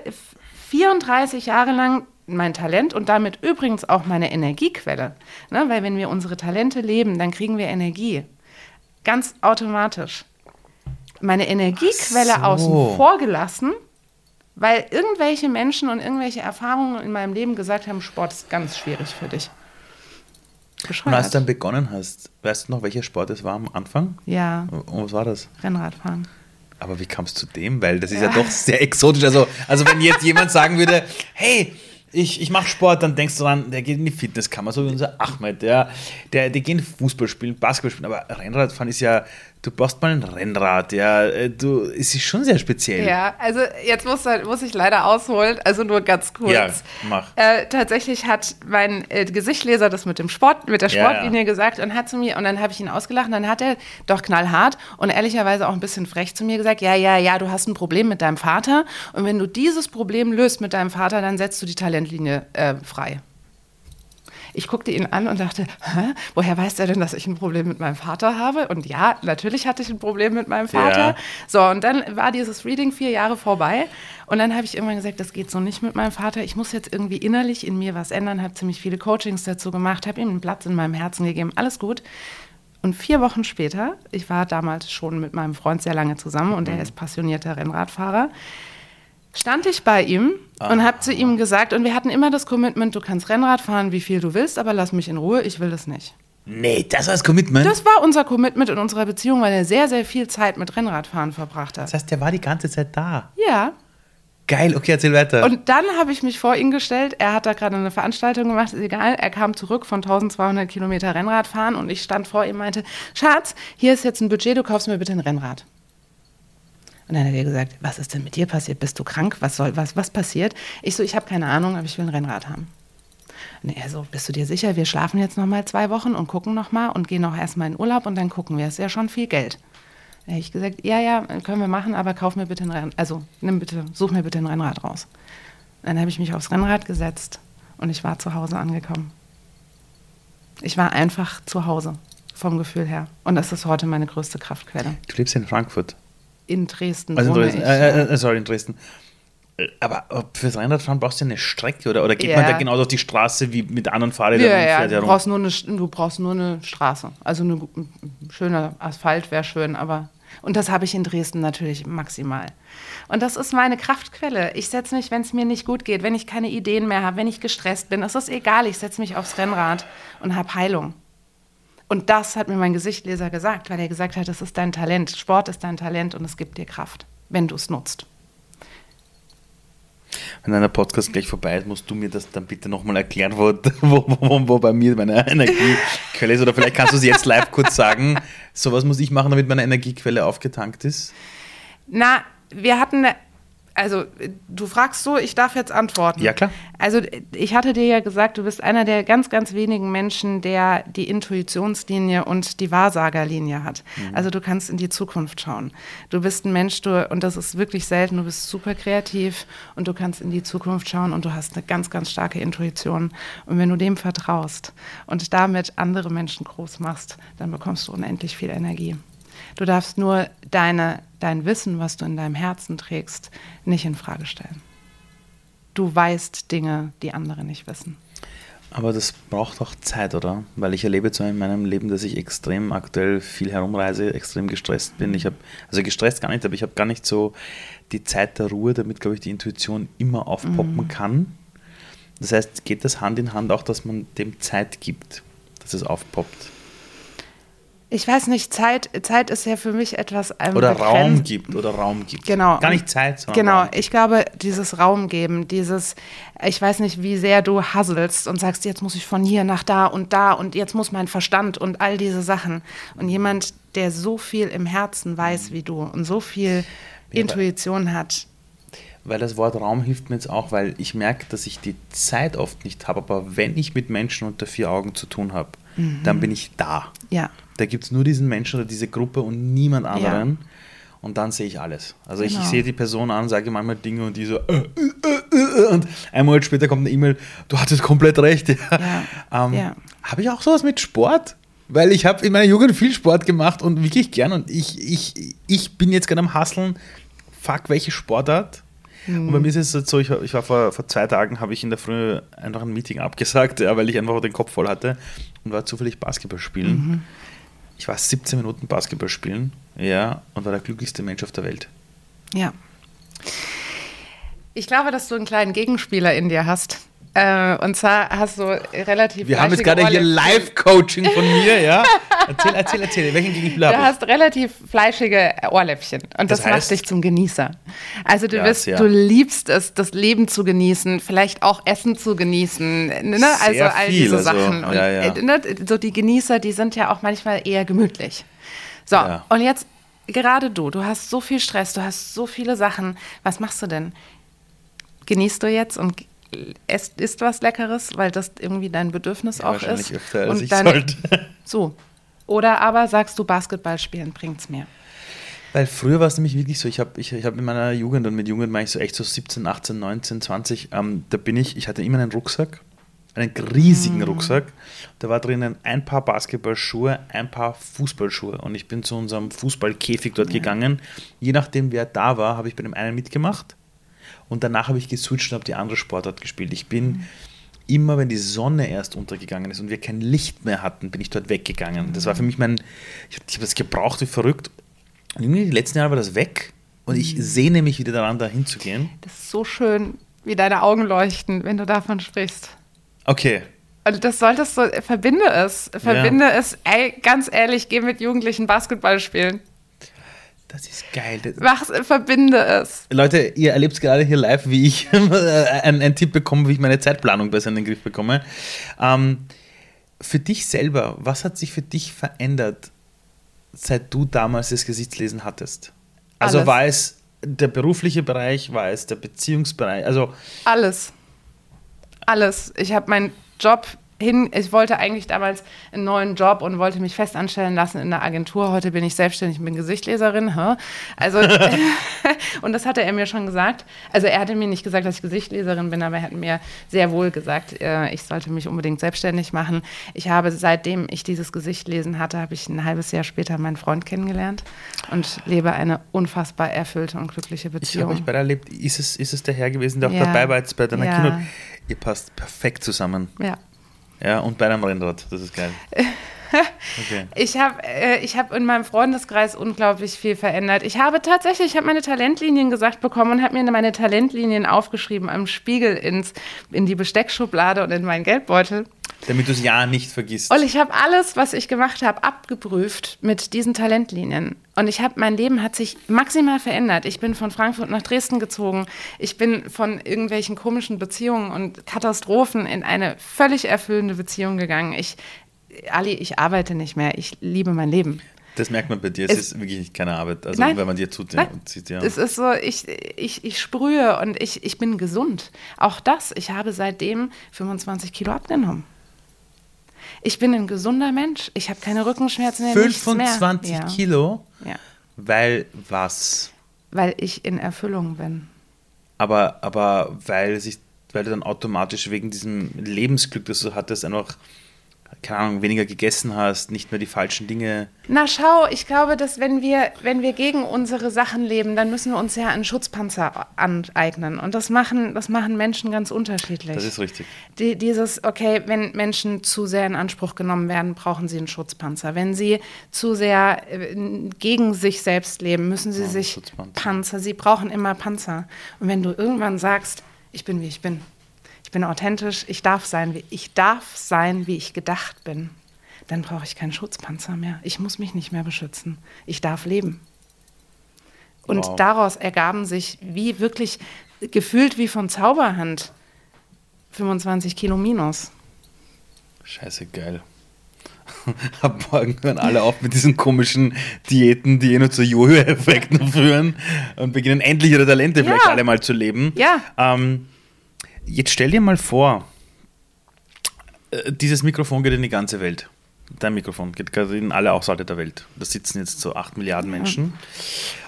34 Jahre lang mein Talent und damit übrigens auch meine Energiequelle. Ne? Weil wenn wir unsere Talente leben, dann kriegen wir Energie. Ganz automatisch. Meine Energiequelle so. außen vor gelassen, weil irgendwelche Menschen und irgendwelche Erfahrungen in meinem Leben gesagt haben, Sport ist ganz schwierig für dich. Und Bescheuert. als du dann begonnen hast, weißt du noch, welcher Sport es war am Anfang? ja, Und was war das? Rennradfahren. Aber wie kamst du zu dem? Weil das ist ja, doch sehr exotisch. Also, also wenn jetzt jemand sagen würde, hey, ich, ich mache Sport, dann denkst du dran, der geht in die Fitnesskammer, so wie unser Ahmed, der, der, die gehen Fußball spielen, Basketball spielen, aber Rennradfahren ist ja, du brauchst mal ein Rennrad, ja, äh, du, es ist schon sehr speziell. Ja, also jetzt muss, muss ich leider ausholen, also nur ganz kurz. Ja, mach. Äh, tatsächlich hat mein äh, Gesichtleser das mit dem Sport, mit der Ja, Sportlinie ja. gesagt und hat zu mir, und dann habe ich ihn ausgelacht und dann hat er doch knallhart und ehrlicherweise auch ein bisschen frech zu mir gesagt, ja, ja, ja, du hast ein Problem mit deinem Vater und wenn du dieses Problem löst mit deinem Vater, dann setzt du die Talentlinie äh, frei. Ich guckte ihn an und dachte, Hä? woher weiß er denn, dass ich ein Problem mit meinem Vater habe? Und ja, natürlich hatte ich ein Problem mit meinem Vater. Ja. So, und dann war dieses Reading vier Jahre vorbei. Und dann habe ich irgendwann gesagt, das geht so nicht mit meinem Vater. Ich muss jetzt irgendwie innerlich in mir was ändern. Habe ziemlich viele Coachings dazu gemacht, habe ihm einen Platz in meinem Herzen gegeben. Alles gut. Und vier Wochen später, ich war damals schon mit meinem Freund sehr lange zusammen und er ist passionierter Rennradfahrer, stand ich bei ihm und habe zu ihm gesagt, und wir hatten immer das Commitment, du kannst Rennrad fahren, wie viel du willst, aber lass mich in Ruhe, ich will das nicht. Nee, das war das Commitment. Das war unser Commitment in unserer Beziehung, weil er sehr, sehr viel Zeit mit Rennradfahren verbracht hat. das heißt, der war die ganze Zeit da. Ja. Geil, okay, erzähl weiter. Und dann habe ich mich vor ihn gestellt. Er hat da gerade eine Veranstaltung gemacht, ist egal. Er kam zurück von 1200 Kilometer Rennradfahren und ich stand vor ihm und meinte: Schatz, hier ist jetzt ein Budget, du kaufst mir bitte ein Rennrad. Und dann hat er gesagt: Was ist denn mit dir passiert? Bist du krank? Was soll, was, was passiert? Ich so: Ich habe keine Ahnung, aber ich will ein Rennrad haben. Und er so: Bist du dir sicher? Wir schlafen jetzt noch mal zwei Wochen und gucken noch mal und gehen auch erstmal in Urlaub und dann gucken wir. Das ist ja schon viel Geld. Da habe ich gesagt, ja, ja, können wir machen, aber kauf mir bitte ein Rennrad, also nimm bitte, such mir bitte ein Rennrad raus. Dann habe ich mich aufs Rennrad gesetzt und ich war zu Hause angekommen. Ich war einfach zu Hause vom Gefühl her. Und das ist heute meine größte Kraftquelle. du lebst in Frankfurt. In Dresden Also in Dresden. ich. Äh, äh, sorry, in Dresden. Äh, Aber fürs Rennradfahren brauchst du eine Strecke oder, oder geht man Ja. da genauso auf die Straße wie mit anderen Fahrrädern ja, und ja, du brauchst, nur eine, du brauchst nur eine Straße. Also eine gu- schöner Asphalt wäre schön, aber Und das habe ich in Dresden natürlich maximal. Und das ist meine Kraftquelle. Ich setze mich, wenn es mir nicht gut geht, wenn ich keine Ideen mehr habe, wenn ich gestresst bin, es ist egal, ich setze mich aufs Rennrad und habe Heilung. Und das hat mir mein Gesichtleser gesagt, weil er gesagt hat, das ist dein Talent. Sport ist dein Talent und es gibt dir Kraft, wenn du es nutzt. Wenn dein Podcast gleich vorbei ist, musst du mir das dann bitte nochmal erklären, wo, wo, wo, wo, bei mir meine Energiequelle ist. Oder vielleicht kannst du es jetzt live kurz sagen. So was muss ich machen, damit meine Energiequelle aufgetankt ist? Na, wir hatten also du fragst so, ich darf jetzt antworten. Ja, klar. Also ich hatte dir ja gesagt, du bist einer der ganz, ganz wenigen Menschen, der die Intuitionslinie und die Wahrsagerlinie hat. Mhm. Also du kannst in die Zukunft schauen. Du bist ein Mensch, du, und das ist wirklich selten, du bist super kreativ und du kannst in die Zukunft schauen und du hast eine ganz, ganz starke Intuition. Und wenn du dem vertraust und damit andere Menschen groß machst, dann bekommst du unendlich viel Energie. Du darfst nur deine, dein Wissen, was du in deinem Herzen trägst, nicht in Frage stellen. Du weißt Dinge, die andere nicht wissen. Aber das braucht auch Zeit, oder? Weil ich erlebe zwar in meinem Leben, dass ich extrem aktuell viel herumreise, extrem gestresst bin. Ich habe, also gestresst gar nicht, aber ich habe gar nicht so die Zeit der Ruhe, damit, glaube ich, die Intuition immer aufpoppen mhm. kann. Das heißt, geht das Hand in Hand auch, dass man dem Zeit gibt, dass es aufpoppt? Ich weiß nicht, Zeit, Zeit ist ja für mich etwas. Ähm, oder begrenzt. Raum gibt, oder Raum gibt. Genau. Gar nicht Zeit, sondern Genau, Raum. ich glaube, dieses Raum geben, dieses, ich weiß nicht, wie sehr du hasselst und sagst, jetzt muss ich von hier nach da und da und jetzt muss mein Verstand und all diese Sachen. Und jemand, der so viel im Herzen weiß wie du und so viel ja, Intuition hat. Weil das Wort Raum hilft mir jetzt auch, weil ich merke, dass ich die Zeit oft nicht habe, aber wenn ich mit Menschen unter vier Augen zu tun habe, mhm. dann bin ich da. Ja. Da gibt es nur diesen Menschen oder diese Gruppe und niemand anderen. Ja. Und dann sehe ich alles. Also genau. ich, ich sehe die Person an, sage manchmal Dinge und die so äh, äh, äh, und ein Monat später kommt eine E-Mail, du hattest komplett recht. Ja. ähm, ja. Habe ich auch sowas mit Sport? Weil ich habe in meiner Jugend viel Sport gemacht und wirklich gern und ich, ich, ich bin jetzt gerade am Hasseln, fuck, welche Sportart? Und bei mir ist es so, ich war vor, vor zwei Tagen, habe ich in der Früh einfach ein Meeting abgesagt, ja, weil ich einfach den Kopf voll hatte und war zufällig Basketball spielen. Mhm ich war 17 Minuten Basketball spielen, ja, und war der glücklichste Mensch auf der Welt. Ja. Ich glaube, dass du einen kleinen Gegenspieler in dir hast. Äh, und zwar hast du relativ. Wir haben jetzt gerade hier Live-Coaching von mir, ja? Erzähl, erzähl, erzähl. Welchen Gegenspieler Du hast relativ fleischige Ohrläppchen und das, das heißt? macht dich zum Genießer. Also du, bist, ja. du liebst es, das Leben zu genießen, vielleicht auch Essen zu genießen, ne? also all viel, diese also, Sachen. Und, ja, ja. Äh, ne? So die Genießer, die sind ja auch manchmal eher gemütlich. So, und jetzt gerade du, du hast so viel Stress, du hast so viele Sachen. Was machst du denn? Genießt du jetzt und esst, isst was Leckeres, weil das irgendwie dein Bedürfnis ja, auch ist. Öfter, als und ich dann, sollte. So. Oder aber sagst du, Basketball spielen bringt's mir. Weil früher war es nämlich wirklich so, ich habe ich, ich hab in meiner Jugend, und mit Jugend meine ich so echt so 17, 18, 19, 20, ähm, da bin ich, ich hatte immer einen Rucksack, einen riesigen mm. Rucksack. Da war drinnen ein paar Basketballschuhe, ein paar Fußballschuhe. Und ich bin zu unserem Fußballkäfig dort ja. gegangen. Je nachdem, wer da war, habe ich bei dem einen mitgemacht. Und danach habe ich geswitcht und habe die andere Sportart gespielt. Ich bin mhm. immer, wenn die Sonne erst untergegangen ist und wir kein Licht mehr hatten, bin ich dort weggegangen. Das war für mich mein, ich, habe das gebraucht wie verrückt. Und irgendwie die letzten Jahre war das weg. Und ich mhm. sehne mich wieder daran, da hinzugehen. Das ist so schön, wie deine Augen leuchten, wenn du davon sprichst. Okay. Und das solltest du, verbinde es. Verbinde ja. es, ey, ganz ehrlich, geh mit Jugendlichen Basketball spielen. Das ist geil. Mach's, verbinde es. Leute, ihr erlebt gerade hier live, wie ich einen, einen, Tipp bekomme, wie ich meine Zeitplanung besser in den Griff bekomme. Ähm, für dich selber, was hat sich für dich verändert, seit du damals das Gesichtslesen hattest? Also Alles. war es der berufliche Bereich, war es der Beziehungsbereich? Also Alles. Alles. Ich habe meinen Job hin, ich wollte eigentlich damals einen neuen Job und wollte mich festanstellen lassen in der Agentur. Heute bin ich selbstständig, bin Gesichtleserin. Hä? Also, und das hatte er mir schon gesagt. Also er hatte mir nicht gesagt, dass ich Gesichtleserin bin, aber er hat mir sehr wohl gesagt, äh, ich sollte mich unbedingt selbstständig machen. Ich habe, seitdem ich dieses Gesichtlesen hatte, habe ich ein halbes Jahr später meinen Freund kennengelernt und lebe eine unfassbar erfüllte und glückliche Beziehung. Ich habe euch beide erlebt. Ist es, ist es der Herr gewesen, der auch ja. dabei war jetzt bei deiner ja. Kino? Ihr passt perfekt zusammen. Ja. Ja, und bei einem Rennrad, das ist geil. Okay. Ich habe äh, hab in meinem Freundeskreis unglaublich viel verändert. Ich habe tatsächlich, ich habe meine Talentlinien gesagt bekommen und habe mir meine Talentlinien aufgeschrieben am Spiegel ins, in die Besteckschublade und in meinen Geldbeutel. Damit du es ja nicht vergisst. Und ich habe alles, was ich gemacht habe, abgeprüft mit diesen Talentlinien. Und ich habe, mein Leben hat sich maximal verändert. Ich bin von Frankfurt nach Dresden gezogen. Ich bin von irgendwelchen komischen Beziehungen und Katastrophen in eine völlig erfüllende Beziehung gegangen. Ich, Ali, ich arbeite nicht mehr. Ich liebe mein Leben. Das merkt man bei dir. Es, es ist wirklich keine Arbeit. Also, nein, wenn man dir sieht, ja. Es ist so, ich, ich, ich sprühe und ich, ich bin gesund. Auch das. Ich habe seitdem 25 Kilo abgenommen. Ich bin ein gesunder Mensch. Ich habe keine Rückenschmerzen mehr. 25 mehr. Kilo? Ja. Weil was? Weil ich in Erfüllung bin. Aber, aber weil, sich, weil du dann automatisch wegen diesem Lebensglück, das du hattest, einfach keine Ahnung, weniger gegessen hast, nicht mehr die falschen Dinge. Na schau, ich glaube, dass wenn wir, wenn wir gegen unsere Sachen leben, dann müssen wir uns ja einen Schutzpanzer aneignen. Und das machen, das machen Menschen ganz unterschiedlich. Das ist richtig. Die, dieses, okay, wenn Menschen zu sehr in Anspruch genommen werden, brauchen sie einen Schutzpanzer. Wenn sie zu sehr äh, gegen sich selbst leben, müssen sie ja, sich Panzer. Sie brauchen immer Panzer. Und wenn du irgendwann sagst, ich bin wie ich bin, ich bin authentisch, ich darf sein, wie ich darf sein, wie ich gedacht bin, dann brauche ich keinen Schutzpanzer mehr. Ich muss mich nicht mehr beschützen. Ich darf leben. Und wow. daraus ergaben sich wie wirklich gefühlt wie von Zauberhand 25 Kilo minus. Scheiße geil. Ab morgen hören alle auf mit diesen komischen Diäten, die eh nur zu Jojo-Effekten führen und beginnen endlich ihre Talente ja. vielleicht alle mal zu leben. Ja. Ähm, Jetzt stell dir mal vor, äh, dieses Mikrofon geht in die ganze Welt. Dein Mikrofon geht in alle Haushalte der Welt. Da sitzen jetzt so 8 Milliarden Menschen.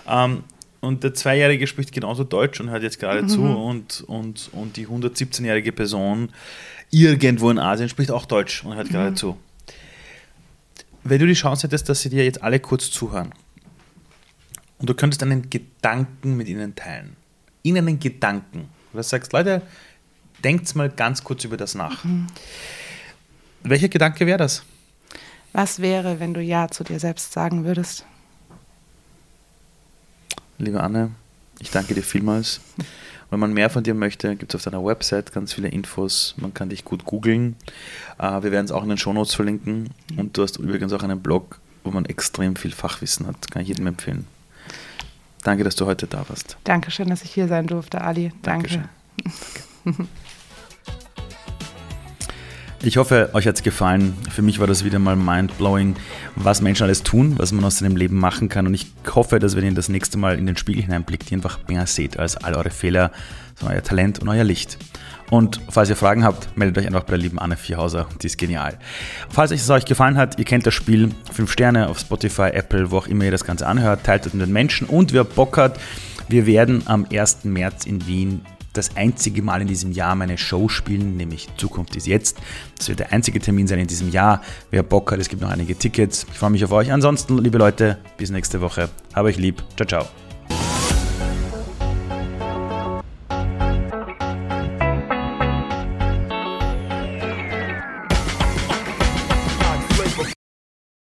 Ja. Ähm, und der Zweijährige spricht genauso Deutsch und hört jetzt gerade mhm. zu. Und, und, und die 117-jährige Person irgendwo in Asien spricht auch Deutsch und hört mhm. gerade zu. Wenn du die Chance hättest, dass sie dir jetzt alle kurz zuhören und du könntest einen Gedanken mit ihnen teilen, ihnen einen Gedanken, du sagst, Leute, denkt mal ganz kurz über das nach. Mhm. Welcher Gedanke wäre das? Was wäre, wenn du Ja zu dir selbst sagen würdest? Liebe Anne, ich danke dir vielmals. Wenn man mehr von dir möchte, gibt es auf deiner Website ganz viele Infos. Man kann dich gut googeln. Äh, wir werden es auch in den Shownotes verlinken. Und du hast übrigens auch einen Blog, wo man extrem viel Fachwissen hat. Kann ich jedem empfehlen. Danke, dass du heute da warst. Dankeschön, dass ich hier sein durfte, Ali. Danke. Danke. Ich hoffe, euch hat es gefallen. Für mich war das wieder mal mindblowing, was Menschen alles tun, was man aus seinem Leben machen kann. Und ich hoffe, dass wenn ihr das nächste Mal in den Spiegel hineinblickt, ihr einfach mehr seht als all eure Fehler, sondern euer Talent und euer Licht. Und falls ihr Fragen habt, meldet euch einfach bei der lieben Anne Vierhauser, die ist genial. Falls es euch gefallen hat, ihr kennt das Spiel, 5 Sterne auf Spotify, Apple, wo auch immer ihr das Ganze anhört, teilt es mit den Menschen und wer Bock hat, wir werden am 1. März in Wien das einzige Mal in diesem Jahr meine Show spielen, nämlich Zukunft ist jetzt. Das wird der einzige Termin sein in diesem Jahr. Wer Bock hat, es gibt noch einige Tickets. Ich freue mich auf euch. Ansonsten, liebe Leute, bis nächste Woche. Habe euch lieb. Ciao, ciao.